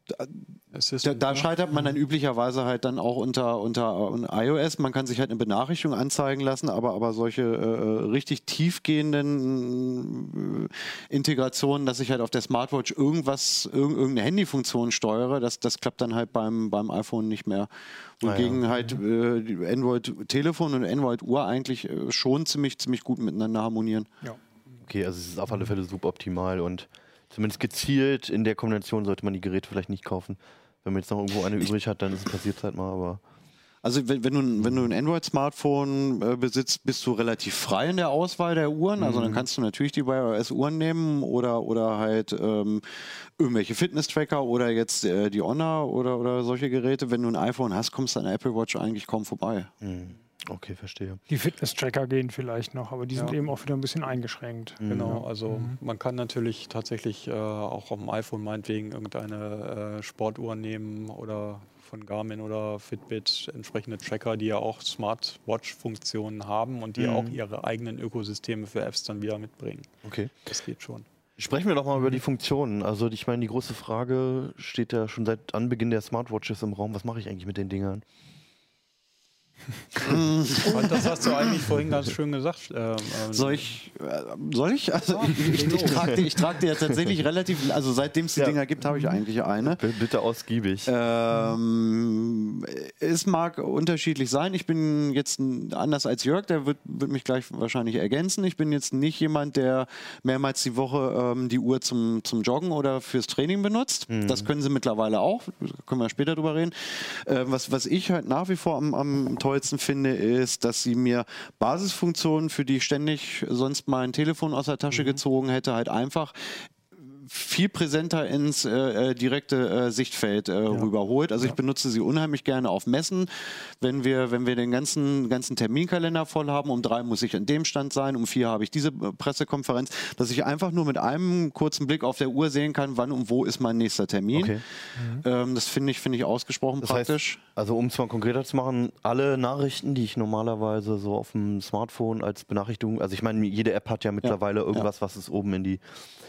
da, da, scheitert man dann üblicherweise halt dann auch unter, unter iOS. Man kann sich halt eine Benachrichtigung anzeigen lassen, aber, aber solche äh, richtig tiefgehenden äh, Integrationen, dass ich halt auf der Smartwatch irgendwas, irg irgendeine Handyfunktion steuere, das, das klappt dann halt beim, beim iPhone nicht mehr. Wogegen ah, ja. halt äh, Android-Telefon und Android-Uhr eigentlich äh, schon ziemlich, ziemlich gut miteinander harmonieren.
Ja. Okay, also es ist auf alle Fälle suboptimal und zumindest gezielt in der Kombination sollte man die Geräte vielleicht nicht kaufen. Wenn man jetzt noch irgendwo eine übrig hat, dann ist es passiert halt mal, aber.
Also wenn, wenn, du, wenn du ein Android-Smartphone äh, besitzt, bist du relativ frei in der Auswahl der Uhren. Also dann mhm. kannst du natürlich die Wear OS-Uhren nehmen oder, oder halt ähm, irgendwelche Fitness-Tracker oder jetzt äh, die Honor oder, oder solche Geräte. Wenn du ein iPhone hast, kommst du an Apple Watch eigentlich kaum vorbei.
Mhm. Okay, verstehe.
Die Fitness-Tracker gehen vielleicht noch, aber die ja. sind eben auch wieder ein bisschen eingeschränkt.
Mhm. Genau, also mhm. man kann natürlich tatsächlich äh, auch auf dem iPhone meinetwegen irgendeine äh, Sportuhr nehmen oder von Garmin oder Fitbit entsprechende Tracker, die ja auch Smartwatch-Funktionen haben und die mhm. auch ihre eigenen Ökosysteme für Apps dann wieder mitbringen.
Okay.
Das geht schon.
Sprechen wir doch mal über die Funktionen. Also ich meine, die große Frage steht ja schon seit Anbeginn der Smartwatches im Raum. Was mache ich eigentlich mit den Dingern?
Und das hast du eigentlich vorhin ganz schön gesagt. Ähm,
ähm soll ich? Äh, soll ich? Also ich, ich, ich trage die, trag die ja tatsächlich relativ, also seitdem es die ja. Dinger gibt, habe ich eigentlich eine.
Bitte ausgiebig.
Ähm, es mag unterschiedlich sein. Ich bin jetzt anders als Jörg, der wird, wird mich gleich wahrscheinlich ergänzen. Ich bin jetzt nicht jemand, der mehrmals die Woche ähm, die Uhr zum, zum Joggen oder fürs Training benutzt. Mhm. Das können sie mittlerweile auch. können wir später drüber reden. Äh, was, was ich halt nach wie vor am, am tollsten finde, ist, dass sie mir Basisfunktionen, für die ich ständig sonst mein Telefon aus der Tasche mhm. gezogen hätte, halt einfach viel präsenter ins äh, äh, direkte äh, Sichtfeld äh, ja. rüberholt. Also ja. ich benutze sie unheimlich gerne auf Messen, wenn wir, wenn wir den ganzen, ganzen Terminkalender voll haben. Um drei muss ich an dem Stand sein, um vier habe ich diese äh, Pressekonferenz, dass ich einfach nur mit einem kurzen Blick auf der Uhr sehen kann, wann und wo ist mein nächster Termin. Okay. Mhm. Ähm, das finde ich, finde ich ausgesprochen das praktisch.
Heißt, also um es mal konkreter zu machen, alle Nachrichten, die ich normalerweise so auf dem Smartphone als Benachrichtigung, also ich meine, jede App hat ja mittlerweile ja. irgendwas, was es oben in die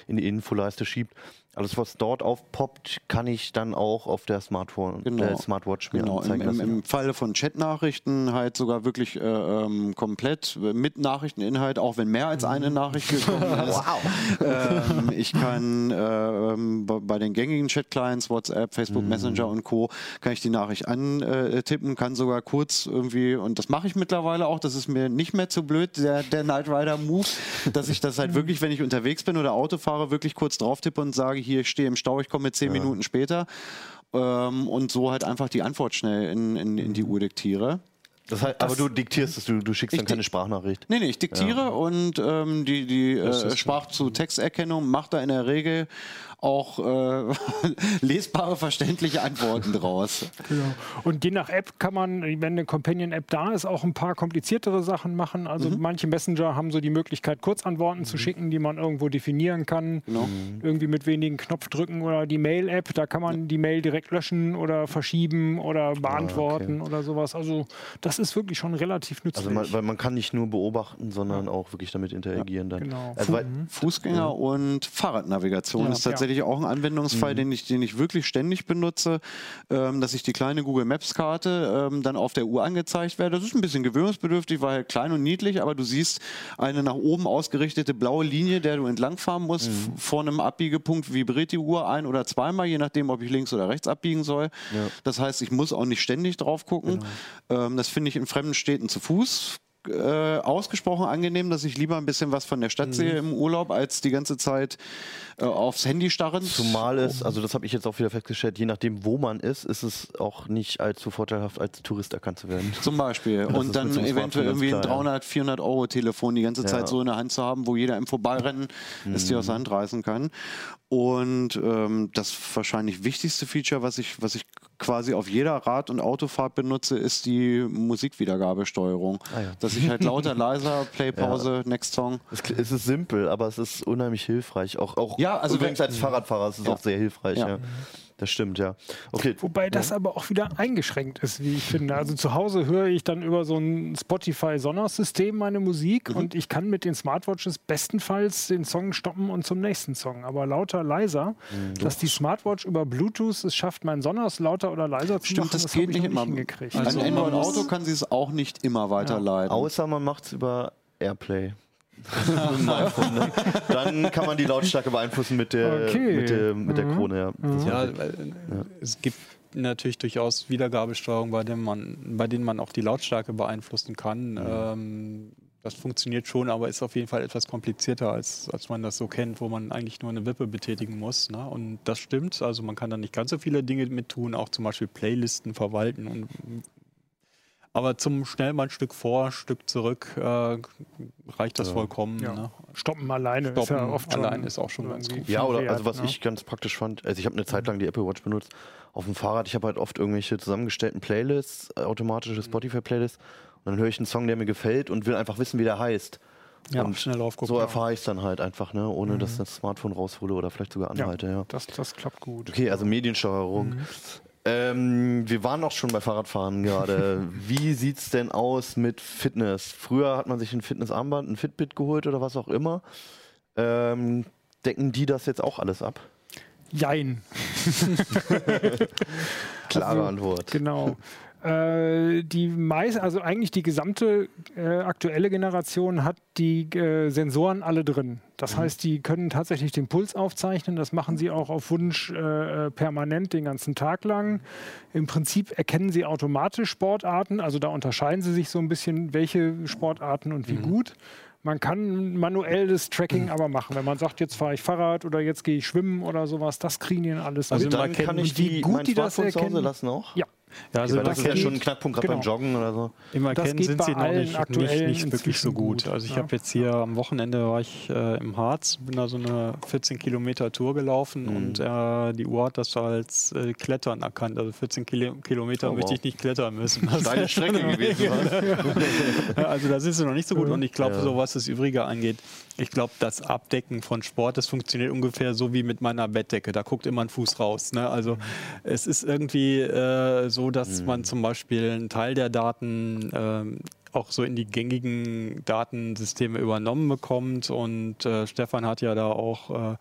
in die Infoleiste schiebt. Alles, was dort aufpoppt, kann ich dann auch auf der Smartphone,
genau.
äh, Smartwatch mir
genau. anzeigen Im, im, Im Falle von Chatnachrichten halt sogar wirklich äh, ähm, komplett mit Nachrichteninhalt, auch wenn mehr als eine Nachricht gekommen ist. wow. Ähm, ich kann äh, bei den gängigen Chat-Clients, WhatsApp, Facebook mhm. Messenger und Co., kann ich die Nachricht antippen, kann sogar kurz irgendwie, und das mache ich mittlerweile auch, das ist mir nicht mehr zu blöd, der, der Knight Rider Move, dass ich das halt wirklich, wenn ich unterwegs bin oder Auto fahre, wirklich kurz drauf tippe und sage, hier, ich stehe im Stau, ich komme zehn ja. Minuten später. Ähm, und so halt einfach die Antwort schnell in, in, in die Uhr diktiere.
Das heißt, das aber du diktierst es, du, du schickst dann keine Sprachnachricht.
Nee, nee, ich diktiere ja. und ähm, die, die äh, Sprach- zu Texterkennung macht da in der Regel auch äh, lesbare, verständliche Antworten draus.
Genau. Und je nach App kann man, wenn eine Companion-App da ist, auch ein paar kompliziertere Sachen machen. Also mhm. manche Messenger haben so die Möglichkeit, Kurzantworten mhm. zu schicken, die man irgendwo definieren kann. Genau. Mhm. Irgendwie mit wenigen Knopfdrücken oder die Mail-App, da kann man die Mail direkt löschen oder verschieben oder beantworten ah, okay. oder sowas. Also das ist wirklich schon relativ nützlich. Also
man, weil man kann nicht nur beobachten, sondern ja. auch wirklich damit interagieren
ja,
dann.
Genau. Also Fußgänger und Fahrradnavigation ja, ist tatsächlich tatsächlich auch ein Anwendungsfall, den, ich, den ich wirklich ständig benutze, ähm, dass ich die kleine Google Maps-Karte ähm, dann auf der Uhr angezeigt werde. Das ist ein bisschen gewöhnungsbedürftig, weil halt klein und niedlich, aber du siehst eine nach oben ausgerichtete blaue Linie, der du entlangfahren musst. F- Vor einem Abbiegepunkt vibriert die Uhr ein oder zweimal, je nachdem, ob ich links oder rechts abbiegen soll. Das heißt, ich muss auch nicht ständig drauf gucken. Ähm, das finde ich in fremden Städten zu Fuß äh, ausgesprochen angenehm, dass ich lieber ein bisschen was von der Stadt sehe im Urlaub, als die ganze Zeit äh, aufs Handy starren.
Zumal es, also das habe ich jetzt auch wieder festgestellt, je nachdem, wo man ist, ist es auch nicht allzu vorteilhaft, als Tourist erkannt zu werden.
Zum Beispiel.
Das
Und dann eventuell irgendwie ein
ganz klar,
300, 400 Euro Telefon die ganze
Ja.
Zeit so in der Hand zu haben, wo jeder im Vorbeirennen es dir aus der Hand reißen kann. Und ähm, das wahrscheinlich wichtigste Feature, was ich, was ich quasi auf jeder Rad- und Autofahrt benutze, ist die Musikwiedergabesteuerung.
Ah ja.
Dass ich halt lauter, leiser, Play, Pause, Next Song.
Es, ist simpel, aber es ist unheimlich hilfreich. Auch, auch
Ja, also
übrigens
wenn-
als Fahrradfahrer ist es
Ja.
auch sehr hilfreich.
Ja.
Ja. Das stimmt, ja. Okay.
Wobei das aber auch wieder eingeschränkt ist, wie ich finde. Also zu Hause höre ich dann über so ein Spotify-Sonos-System meine Musik und ich kann mit den Smartwatches bestenfalls den Song stoppen und zum nächsten Song. Aber lauter, leiser, dass die Smartwatch über Bluetooth es schafft, mein Sonos lauter oder leiser zu
Stimmt,
machen,
das,
hab
geht
ich
nicht immer.
hingekriegt.
Also
Android-Auto
muss-
kann sie es auch nicht immer weiterleiten.
Außer man macht es über Airplay. Dem iPhone, ne? Dann kann man die Lautstärke beeinflussen mit der,
Okay.
mit der, mit der Krone. Ja. Das
Ja, äh, es gibt natürlich durchaus Wiedergabesteuerung, bei denen man, bei denen man auch die Lautstärke beeinflussen kann. Ähm, das funktioniert schon, aber ist auf jeden Fall etwas komplizierter, als, als man das so kennt, wo man eigentlich nur eine Wippe betätigen muss. Ne? Und das stimmt. Also man kann da nicht ganz so viele Dinge mit tun, auch zum Beispiel Playlisten verwalten und aber zum schnell mal ein Stück vor, Stück zurück äh, reicht das vollkommen.
Ja.
Ne?
Stoppen alleine ist ja
Stoppen
oft schon
allein ist auch schon ganz gut.
Ja, oder
wert,
also was
ne?
ich ganz praktisch fand, also ich habe eine Zeit lang die Apple Watch benutzt auf dem Fahrrad. Ich habe halt oft irgendwelche zusammengestellten Playlists, äh, automatische Spotify-Playlists. Und dann höre ich einen Song, der mir gefällt und will einfach wissen, wie der heißt.
Ja,
und
schnell aufgucken.
so erfahre ich es dann halt einfach, ne? ohne dass das Smartphone raushole oder vielleicht sogar
Ja.
anhalte. Ja.
Das, das klappt gut.
Okay, also Mediensteuerung. Ähm, wir waren auch schon bei Fahrradfahren gerade. Wie sieht's denn aus mit Fitness? Früher hat man sich ein Fitnessarmband, ein Fitbit geholt oder was auch immer. Ähm, decken die das jetzt auch alles ab?
Jein.
Klare
Also,
Antwort.
Genau. Äh, die meist, also eigentlich die gesamte äh, aktuelle Generation hat die äh, Sensoren alle drin. Das heißt, die können tatsächlich den Puls aufzeichnen. Das machen sie auch auf Wunsch äh, äh, permanent den ganzen Tag lang. Im Prinzip erkennen sie automatisch Sportarten. Also da unterscheiden sie sich so ein bisschen, welche Sportarten und wie gut. Man kann manuell das Tracking aber machen. Wenn man sagt, jetzt fahre ich Fahrrad oder jetzt gehe ich schwimmen oder sowas, das kriegen die alles
Also
mit.
Dann kann ich
Und wie
die,
gut
mein
die das
Smartphone zu Hause
erkennen.
lassen auch?
Ja,
Ja, also
das
das
ist ja schon ein Knackpunkt, gerade beim
genau.
Joggen oder so.
Im
Das
Erkennen
geht
sind
bei
sie noch
allen
nicht, nicht,
aktuellen
nicht wirklich so gut.
gut,
Also ich
ja.
habe jetzt hier am Wochenende war ich äh, im Harz, bin da so eine 14 Kilometer Tour gelaufen
Mhm.
und äh, die Uhr hat das als äh, Klettern erkannt. Also 14 Kilo Kilometer
Oh,
möchte
wow.
ich nicht klettern müssen. Das
Deine
ist schon
Strecke gewesen.
Also da sind sie noch nicht so gut und ich glaube,
Ja.
so was das Übrige angeht, ich glaube, das Abdecken von Sport, das funktioniert ungefähr so wie mit meiner Bettdecke. Da guckt immer ein Fuß raus. Ne? Also es ist irgendwie äh, so, dass man zum Beispiel einen Teil der Daten ähm, auch so in die gängigen Datensysteme übernommen bekommt und äh, Stefan hat ja da auch äh,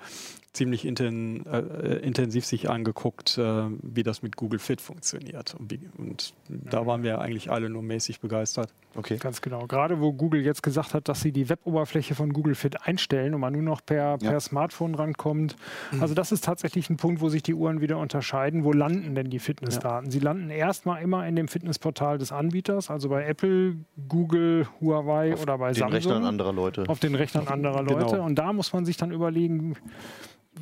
ziemlich inten, äh, intensiv sich angeguckt, äh, wie das mit Google Fit funktioniert. Und, wie, und da waren wir eigentlich alle nur mäßig begeistert.
Okay.
Ganz genau. Gerade wo Google jetzt gesagt hat, dass sie die Web-Oberfläche von Google Fit einstellen und man nur noch per,
Ja.
per Smartphone rankommt. Also das ist tatsächlich ein Punkt, wo sich die Uhren wieder unterscheiden. Wo landen denn die Fitnessdaten? Sie landen erstmal immer in dem Fitnessportal des Anbieters, also bei Apple, Google, Huawei oder bei
Den
Samsung.
Rechnern anderer Leute.
auf den Rechnern anderer Leute.
Genau.
Und da muss man sich dann überlegen,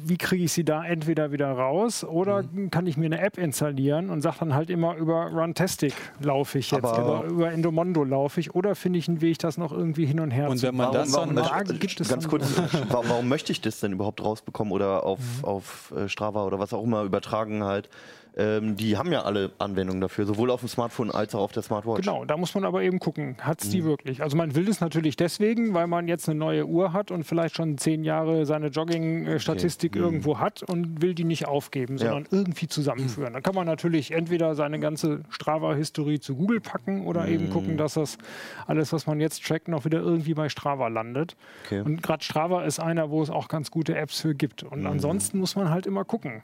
wie kriege ich sie da entweder wieder raus oder
Mhm.
kann ich mir eine App installieren und sage dann halt immer über Runtastic laufe ich jetzt,
Aber-
über, über Endomondo laufe ich oder finde ich einen Weg, das noch irgendwie hin und her
Und
zu
wenn man
Warum,
das
warum,
dann
da
möchte-
gibt es
ganz kurz, warum, warum möchte ich das denn überhaupt rausbekommen oder auf,
Mhm.
auf äh, Strava oder was auch immer übertragen halt? Ähm, die haben ja alle Anwendungen dafür, sowohl auf dem Smartphone als auch auf der Smartwatch.
Genau, da muss man aber eben gucken, hat es die wirklich? Also man will es natürlich deswegen, weil man jetzt eine neue Uhr hat und vielleicht schon zehn Jahre seine Jogging-Statistik
Okay.
irgendwo hat und will die nicht aufgeben, sondern irgendwie zusammenführen. Dann kann man natürlich entweder seine ganze Strava-Historie zu Google packen oder eben gucken, dass das alles, was man jetzt trackt, noch wieder irgendwie bei Strava landet.
Okay.
Und gerade Strava ist einer, wo es auch ganz gute Apps für gibt. Und ansonsten muss man halt immer gucken.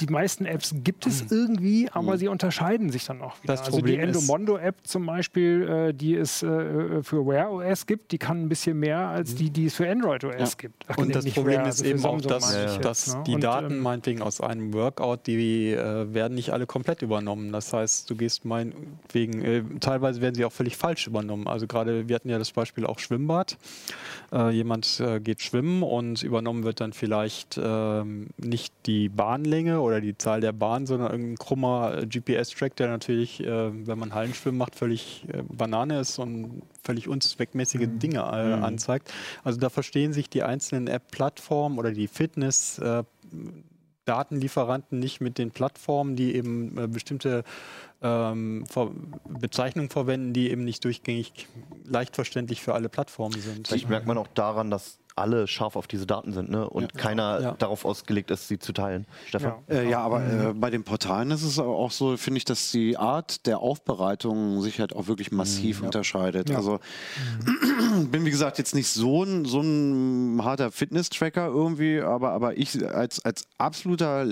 Die meisten Apps gibt es irgendwie, aber sie unterscheiden sich dann auch wieder.
Das
also die
Problem
Endomondo-App zum Beispiel, äh, die es äh, für Wear OS gibt, die kann ein bisschen mehr als die, die es für Android OS
Ja.
gibt. Ach,
Und das Problem
Wear,
ist
also
eben auch, dass,
ich jetzt,
dass
ne?
die
Und,
Daten
ähm,
meinetwegen aus einem Workout, die äh, werden nicht alle komplett übernommen. Das heißt, du gehst meinetwegen, äh, teilweise werden sie auch völlig falsch übernommen. Also gerade, wir hatten ja das Beispiel auch Schwimmbad. Äh, jemand äh, geht schwimmen und übernommen wird dann vielleicht ähm, nicht die Bahnlänge oder die Zahl der Bahnen, sondern krummer äh, GPS-Track, der natürlich, äh, wenn man Hallenschwimmen macht, völlig äh, Banane ist und völlig unzweckmäßige Dinge äh, anzeigt. Also da verstehen sich die einzelnen App-Plattformen oder die Fitness- äh, Datenlieferanten nicht mit den Plattformen, die eben bestimmte ähm, Ver Bezeichnungen verwenden, die eben nicht durchgängig leicht verständlich für alle Plattformen sind.
Vielleicht merkt man auch daran, dass alle scharf auf diese Daten sind ne? und keiner
Ja.
darauf ausgelegt ist, sie zu teilen. Stefan?
Ja.
Äh, ja, aber äh, bei den Portalen ist es auch so, finde ich, dass die Art der Aufbereitung sich halt auch wirklich massiv unterscheidet.
Ja.
Also bin wie gesagt jetzt nicht so ein, so ein harter Fitness-Tracker irgendwie, aber, aber ich als, als absoluter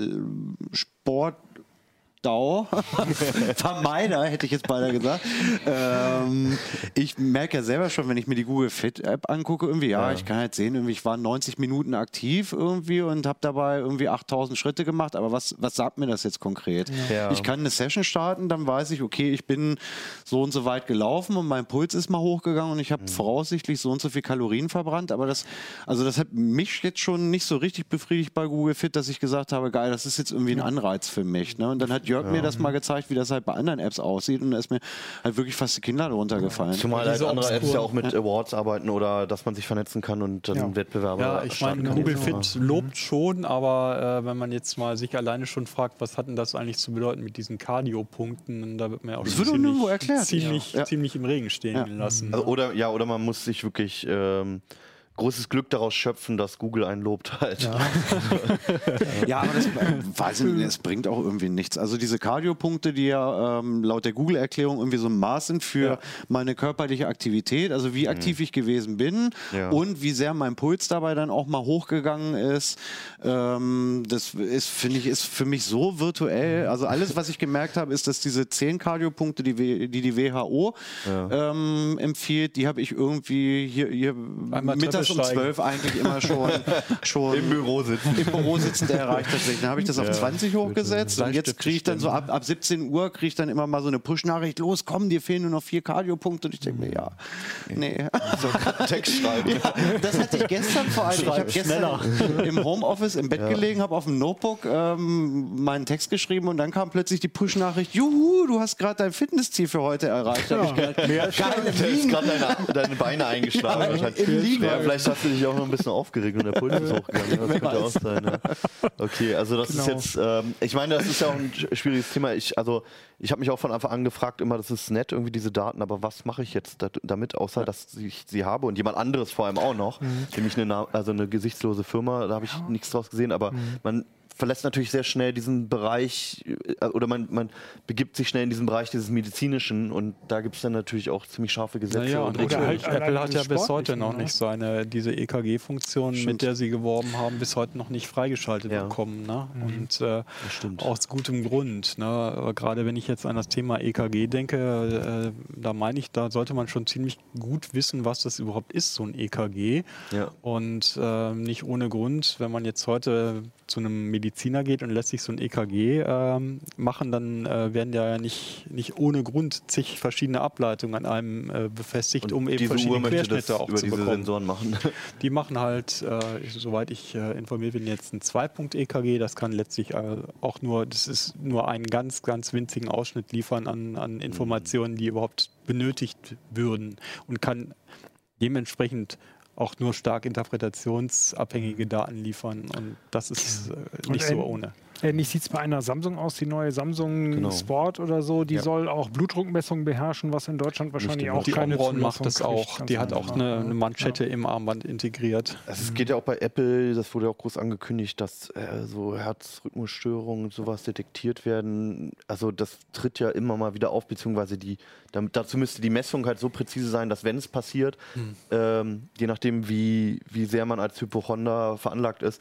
Sport Dau, Vermeider, hätte ich jetzt beinahe gesagt. Ähm, ich merke ja selber schon, wenn ich mir die Google Fit App angucke, irgendwie, ja, ich kann halt sehen, irgendwie, ich war 90 Minuten aktiv irgendwie und habe dabei irgendwie 8000 Schritte gemacht, aber was, was sagt mir das jetzt konkret?
Ja.
Ich kann eine Session starten, dann weiß ich, okay, ich bin so und so weit gelaufen und mein Puls ist mal hochgegangen und ich habe voraussichtlich so und so viel Kalorien verbrannt, aber das, also das hat mich jetzt schon nicht so richtig befriedigt bei Google Fit, dass ich gesagt habe, geil, das ist jetzt irgendwie ein Anreiz für mich. Ne? Und dann hat Jörg mir das mal gezeigt, wie das halt bei anderen Apps aussieht und da ist mir halt wirklich fast die Kinder darunter gefallen.
Zumal halt andere Apps
obskuren-
ja auch mit Awards arbeiten oder dass man sich vernetzen kann und dann
Ja.
Wettbewerbe
Ja, ich meine. Google Fit lobt schon, aber äh, wenn man jetzt mal sich alleine schon fragt, was hat denn das eigentlich zu bedeuten mit diesen Cardio-Punkten, da wird man ja auch
Das
schon ziemlich, ziemlich,
Ja.
ziemlich im Regen stehen
Ja.
lassen.
Also, oder, ja, oder man muss sich wirklich ähm, großes Glück daraus schöpfen, dass Google einen lobt halt.
Ja, aber das, äh, weiß ich nicht, das bringt auch irgendwie nichts. Also diese Cardio-Punkte, die ja ähm, laut der Google-Erklärung irgendwie so ein Maß sind für meine körperliche Aktivität, also wie aktiv ich gewesen bin
Ja.
und wie sehr mein Puls dabei dann auch mal hochgegangen ist. Ähm, das ist, finde ich, ist für mich so virtuell. Also alles, was ich gemerkt habe, ist, dass diese 10 Cardio-Punkte, die, W- die die WHO ähm, empfiehlt, die habe ich irgendwie hier, hier
Einmal
mittags um. 12 eigentlich immer schon, schon
Im Büro sitzen.
im Büro sitzen, der erreicht tatsächlich. Dann habe ich das auf 20 hochgesetzt und jetzt kriege ich dann so ab, ab 17 Uhr kriege ich dann immer mal so eine Push-Nachricht, los, komm, dir fehlen nur noch vier Cardio-Punkte. Und ich denke mir, ja, nee.
Text schreiben.
Das hatte ich gestern vor allem. Ich habe gestern im Homeoffice im Bett gelegen, habe auf dem Notebook ähm, meinen Text geschrieben und dann kam plötzlich die Push-Nachricht, juhu, du hast gerade dein Fitnessziel für heute erreicht. Da hab ich gedacht, geil, im
Du hast
Liegen.
gerade deine, deine Beine eingeschlagen.
Ja, im Liegen.
Ja, vielleicht hast du dich auch noch ein bisschen aufgeregt und der Puls ist hochgegangen. Das könnte auch sein. Ja. Okay, also das ist
Genau.
jetzt, ähm, ich meine, das ist ja auch ein sch- schwieriges Thema. Ich, also, ich habe mich auch von Anfang an gefragt, immer, das ist nett, irgendwie diese Daten, aber was mache ich jetzt damit, außer dass ich sie habe und jemand anderes vor allem auch noch, nämlich eine, also eine gesichtslose Firma, da habe ich nichts draus gesehen, aber man verlässt natürlich sehr schnell diesen Bereich äh, oder man, man begibt sich schnell in diesen Bereich dieses Medizinischen und da gibt es dann natürlich auch ziemlich scharfe Gesetze.
Naja,
und
und
halt
Apple hat ja bis heute noch
ne?
nicht seine, diese EKG-Funktion, mit der sie geworben haben, bis heute noch nicht freigeschaltet
Ja.
bekommen. Ne?
Mhm.
Und äh,
stimmt.
aus gutem Grund. Ne? Aber gerade wenn ich jetzt an das Thema EKG denke, äh, da meine ich, da sollte man schon ziemlich gut wissen, was das überhaupt ist, so ein EKG.
Ja.
Und äh, nicht ohne Grund, wenn man jetzt heute zu einem Mediziner geht und lässt sich so ein EKG ähm, machen, dann äh, werden ja nicht, nicht ohne Grund zig verschiedene Ableitungen an einem äh, befestigt, um eben
Uhr
verschiedene
das
Querschnitte auch
über
zu
diese
bekommen.
Sensoren machen.
Die machen halt, äh, soweit ich äh, informiert bin, jetzt ein Zwei-Punkt-EKG. Das kann letztlich äh, auch nur, das ist nur einen ganz, ganz winzigen Ausschnitt liefern an, an Informationen, die überhaupt benötigt würden und kann dementsprechend auch nur stark interpretationsabhängige Daten liefern. Und das ist äh, nicht so
ein-
ohne.
Ähnlich sieht es bei einer Samsung aus, die neue Samsung
Genau.
Sport oder so. Die
Ja.
soll auch Blutdruckmessung beherrschen, was in Deutschland wahrscheinlich auch
Die
keine
Omron macht das
kriegt,
auch. Die hat auch
einfach,
eine,
ne?
eine Manschette im Armband integriert.
Also es geht ja auch bei Apple, das wurde ja auch groß angekündigt, dass äh, so Herzrhythmusstörungen und sowas detektiert werden. Also das tritt ja immer mal wieder auf, beziehungsweise die, damit, dazu müsste die Messung halt so präzise sein, dass wenn es passiert, ähm, je nachdem wie, wie sehr man als Hypochonder veranlagt ist,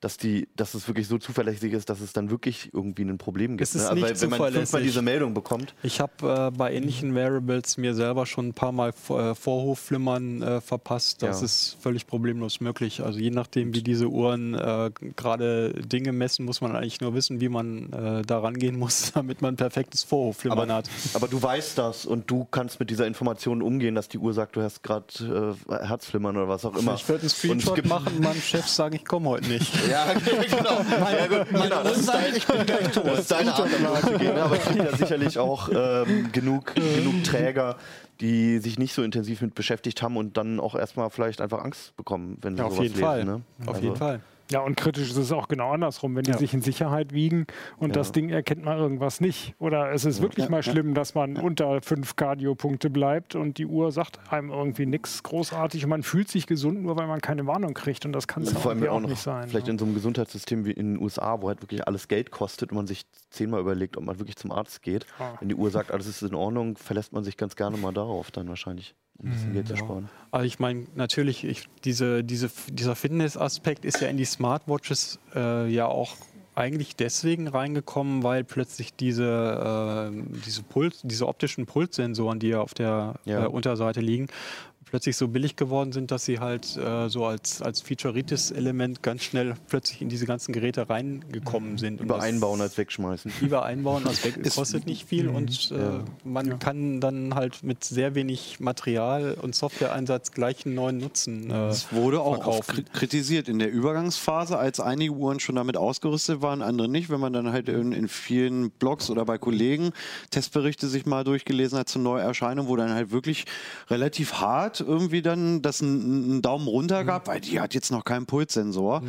dass, die, dass es wirklich so zuverlässig ist, dass es dann wirklich irgendwie ein Problem gibt.
Es ist
ne?
Nicht
weil, wenn man fünfmal diese Meldung bekommt,
Ich habe äh, bei ähnlichen Variables mir selber schon ein paar Mal äh, Vorhofflimmern äh, verpasst. Das
Ja.
ist völlig problemlos möglich. Also je nachdem, wie diese Uhren äh, gerade Dinge messen, muss man eigentlich nur wissen, wie man äh, da rangehen muss, damit man ein perfektes Vorhofflimmern
aber,
hat.
aber du weißt das und du kannst mit dieser Information umgehen, dass die Uhr sagt, du hast gerade äh, Herzflimmern oder was auch immer.
Ich würde einen
Und
Screenshot
gibt-
machen und meinem Chef sagen, ich komme heute nicht.
Ja, genau. ja, gut, genau. Das ist, dein, das ist deine Art, damit umzugehen. ne? Aber es gibt ja sicherlich auch ähm, genug, genug Träger, die sich nicht so intensiv mit beschäftigt haben und dann auch erstmal vielleicht einfach Angst bekommen, wenn sie
Ja, auf
sowas
jeden
lesen.
Fall.
Ne?
Auf
Also,
jeden Fall.
Ja, und kritisch ist es auch genau andersrum, wenn die
Ja.
sich in Sicherheit wiegen und
Ja.
das Ding erkennt mal irgendwas nicht. Oder es ist wirklich mal schlimm, dass man unter fünf Cardio-Punkte bleibt und die Uhr sagt einem irgendwie nichts großartig und man fühlt sich gesund, nur weil man keine Warnung kriegt. Und das kann es
Also
ja
vor allem auch
auch
noch
nicht sein.
vielleicht
ne?
in so einem Gesundheitssystem wie in den USA, wo halt wirklich alles Geld kostet und man sich zehnmal überlegt, ob man wirklich zum Arzt geht.
Ja.
Wenn die Uhr sagt, alles ist in Ordnung, verlässt man sich ganz gerne mal darauf dann wahrscheinlich, um ein
Mhm,
Geld zu sparen.
Also ich meine, natürlich, ich, diese, diese, dieser Fitnessaspekt ist ja in die Smartwatches äh, ja auch eigentlich deswegen reingekommen, weil plötzlich diese, äh, diese, Puls, diese optischen Pulssensoren, die ja auf der
Ja.
äh, Unterseite liegen, plötzlich so billig geworden sind, dass sie halt äh, so als, als Featureitis-Element ganz schnell plötzlich in diese ganzen Geräte reingekommen sind. Und
Über
das-
einbauen als wegschmeißen.
lieber einbauen, das weg,
Ist-
kostet nicht viel und äh, man kann dann halt mit sehr wenig Material und Softwareeinsatz gleich einen neuen Nutzen. Äh,
Es wurde auch oft
verkaufen.
kritisiert in der Übergangsphase, als einige Uhren schon damit ausgerüstet waren, andere nicht. Wenn man dann halt in, in vielen Blogs oder bei Kollegen Testberichte sich mal durchgelesen hat zur Neuerscheinung, wo dann halt wirklich relativ hart irgendwie dann das einen, einen Daumen runter gab, weil die hat jetzt noch keinen Pulssensor.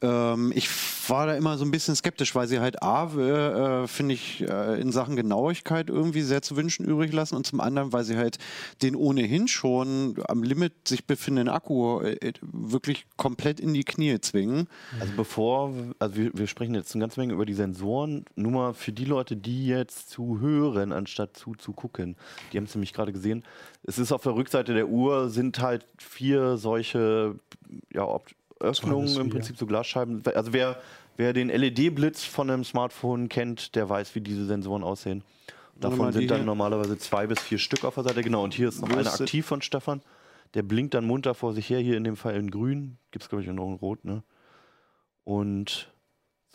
Ähm, ich war da immer so ein bisschen skeptisch, weil sie halt A, äh, finde ich, äh, in Sachen Genauigkeit irgendwie sehr zu wünschen übrig lassen und zum anderen, weil sie halt den ohnehin schon am Limit sich befindenden Akku äh, wirklich komplett in die Knie zwingen.
Also bevor, also wir, wir sprechen jetzt eine ganze Menge über die Sensoren, nur mal für die Leute, die jetzt zuhören, anstatt zuzugucken, die haben es nämlich gerade gesehen, es ist auf der Rückseite der Uhr sind halt vier solche ja, Öffnungen, im. Prinzip so Glasscheiben. Also wer, wer den LED-Blitz von einem Smartphone kennt, der weiß, wie diese Sensoren aussehen. Davon sind dann normalerweise zwei bis vier Stück auf der Seite. Genau, und hier ist noch einer aktiv von Stefan. Der blinkt dann munter vor sich her, hier in dem Fall in grün. Gibt es, glaube ich, auch noch in rot, ne? Und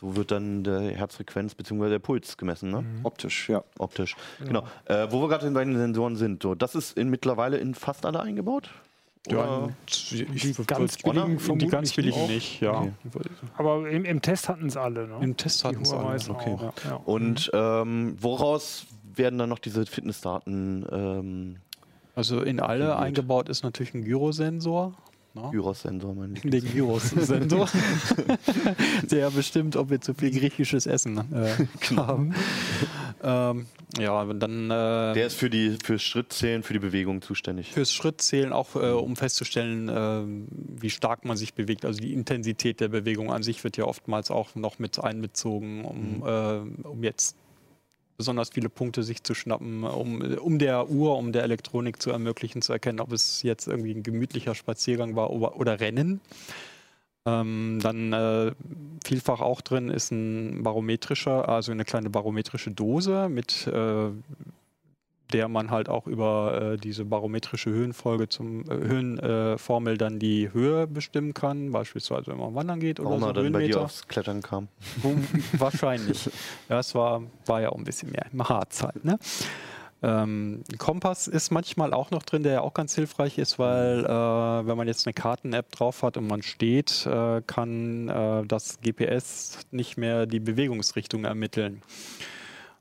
so wird dann der Herzfrequenz bzw. der Puls gemessen, ne?
Optisch, ja.
Optisch. Genau. Äh, wo wir gerade bei den Sensoren sind, so, das ist in, mittlerweile in fast alle eingebaut?
Ja,
Oder?
ich
Die
würd-
ganz billigen
die ganz billigen
auch.
nicht, ja.
Okay.
Aber im, im Test hatten es alle. Ne?
Im Test hatten es alle.
Okay.
auch, ja.
Und ähm, woraus werden dann noch diese Fitnessdaten ähm,
Also in alle eingebaut ist natürlich ein Gyrosensor. Ne?
Gyros-Sensor, mein Lieblings-
Den Gyros-Sensor. Der bestimmt, ob wir zu viel griechisches Essen äh, haben. Ähm, ja, dann äh,
Der ist für die für Schrittzählen, für die Bewegung zuständig.
fürs Schrittzählen auch, äh, um festzustellen, äh, wie stark man sich bewegt. Also die Intensität der Bewegung an sich wird ja oftmals auch noch mit einbezogen, um, äh, um jetzt besonders viele Punkte sich zu schnappen, um, um der Uhr, um der Elektronik zu ermöglichen, zu erkennen, ob es jetzt irgendwie ein gemütlicher Spaziergang war oder, oder Rennen. Ähm, dann äh, vielfach auch drin ist ein barometrischer, also eine kleine barometrische Dose, mit äh, der man halt auch über äh, diese barometrische Höhenfolge zum äh, Höhenformel dann die Höhe bestimmen kann, beispielsweise wenn man wandern geht oder
Warum
so
er dann bei dir aufs Klettern kam.
Wahrscheinlich. Ja, es war, war ja auch ein bisschen mehr halt. Ne? Ähm, Kompass ist manchmal auch noch drin, der ja auch ganz hilfreich ist, weil äh, wenn man jetzt eine Karten-App drauf hat und man steht, äh, kann äh, das GPS nicht mehr die Bewegungsrichtung ermitteln.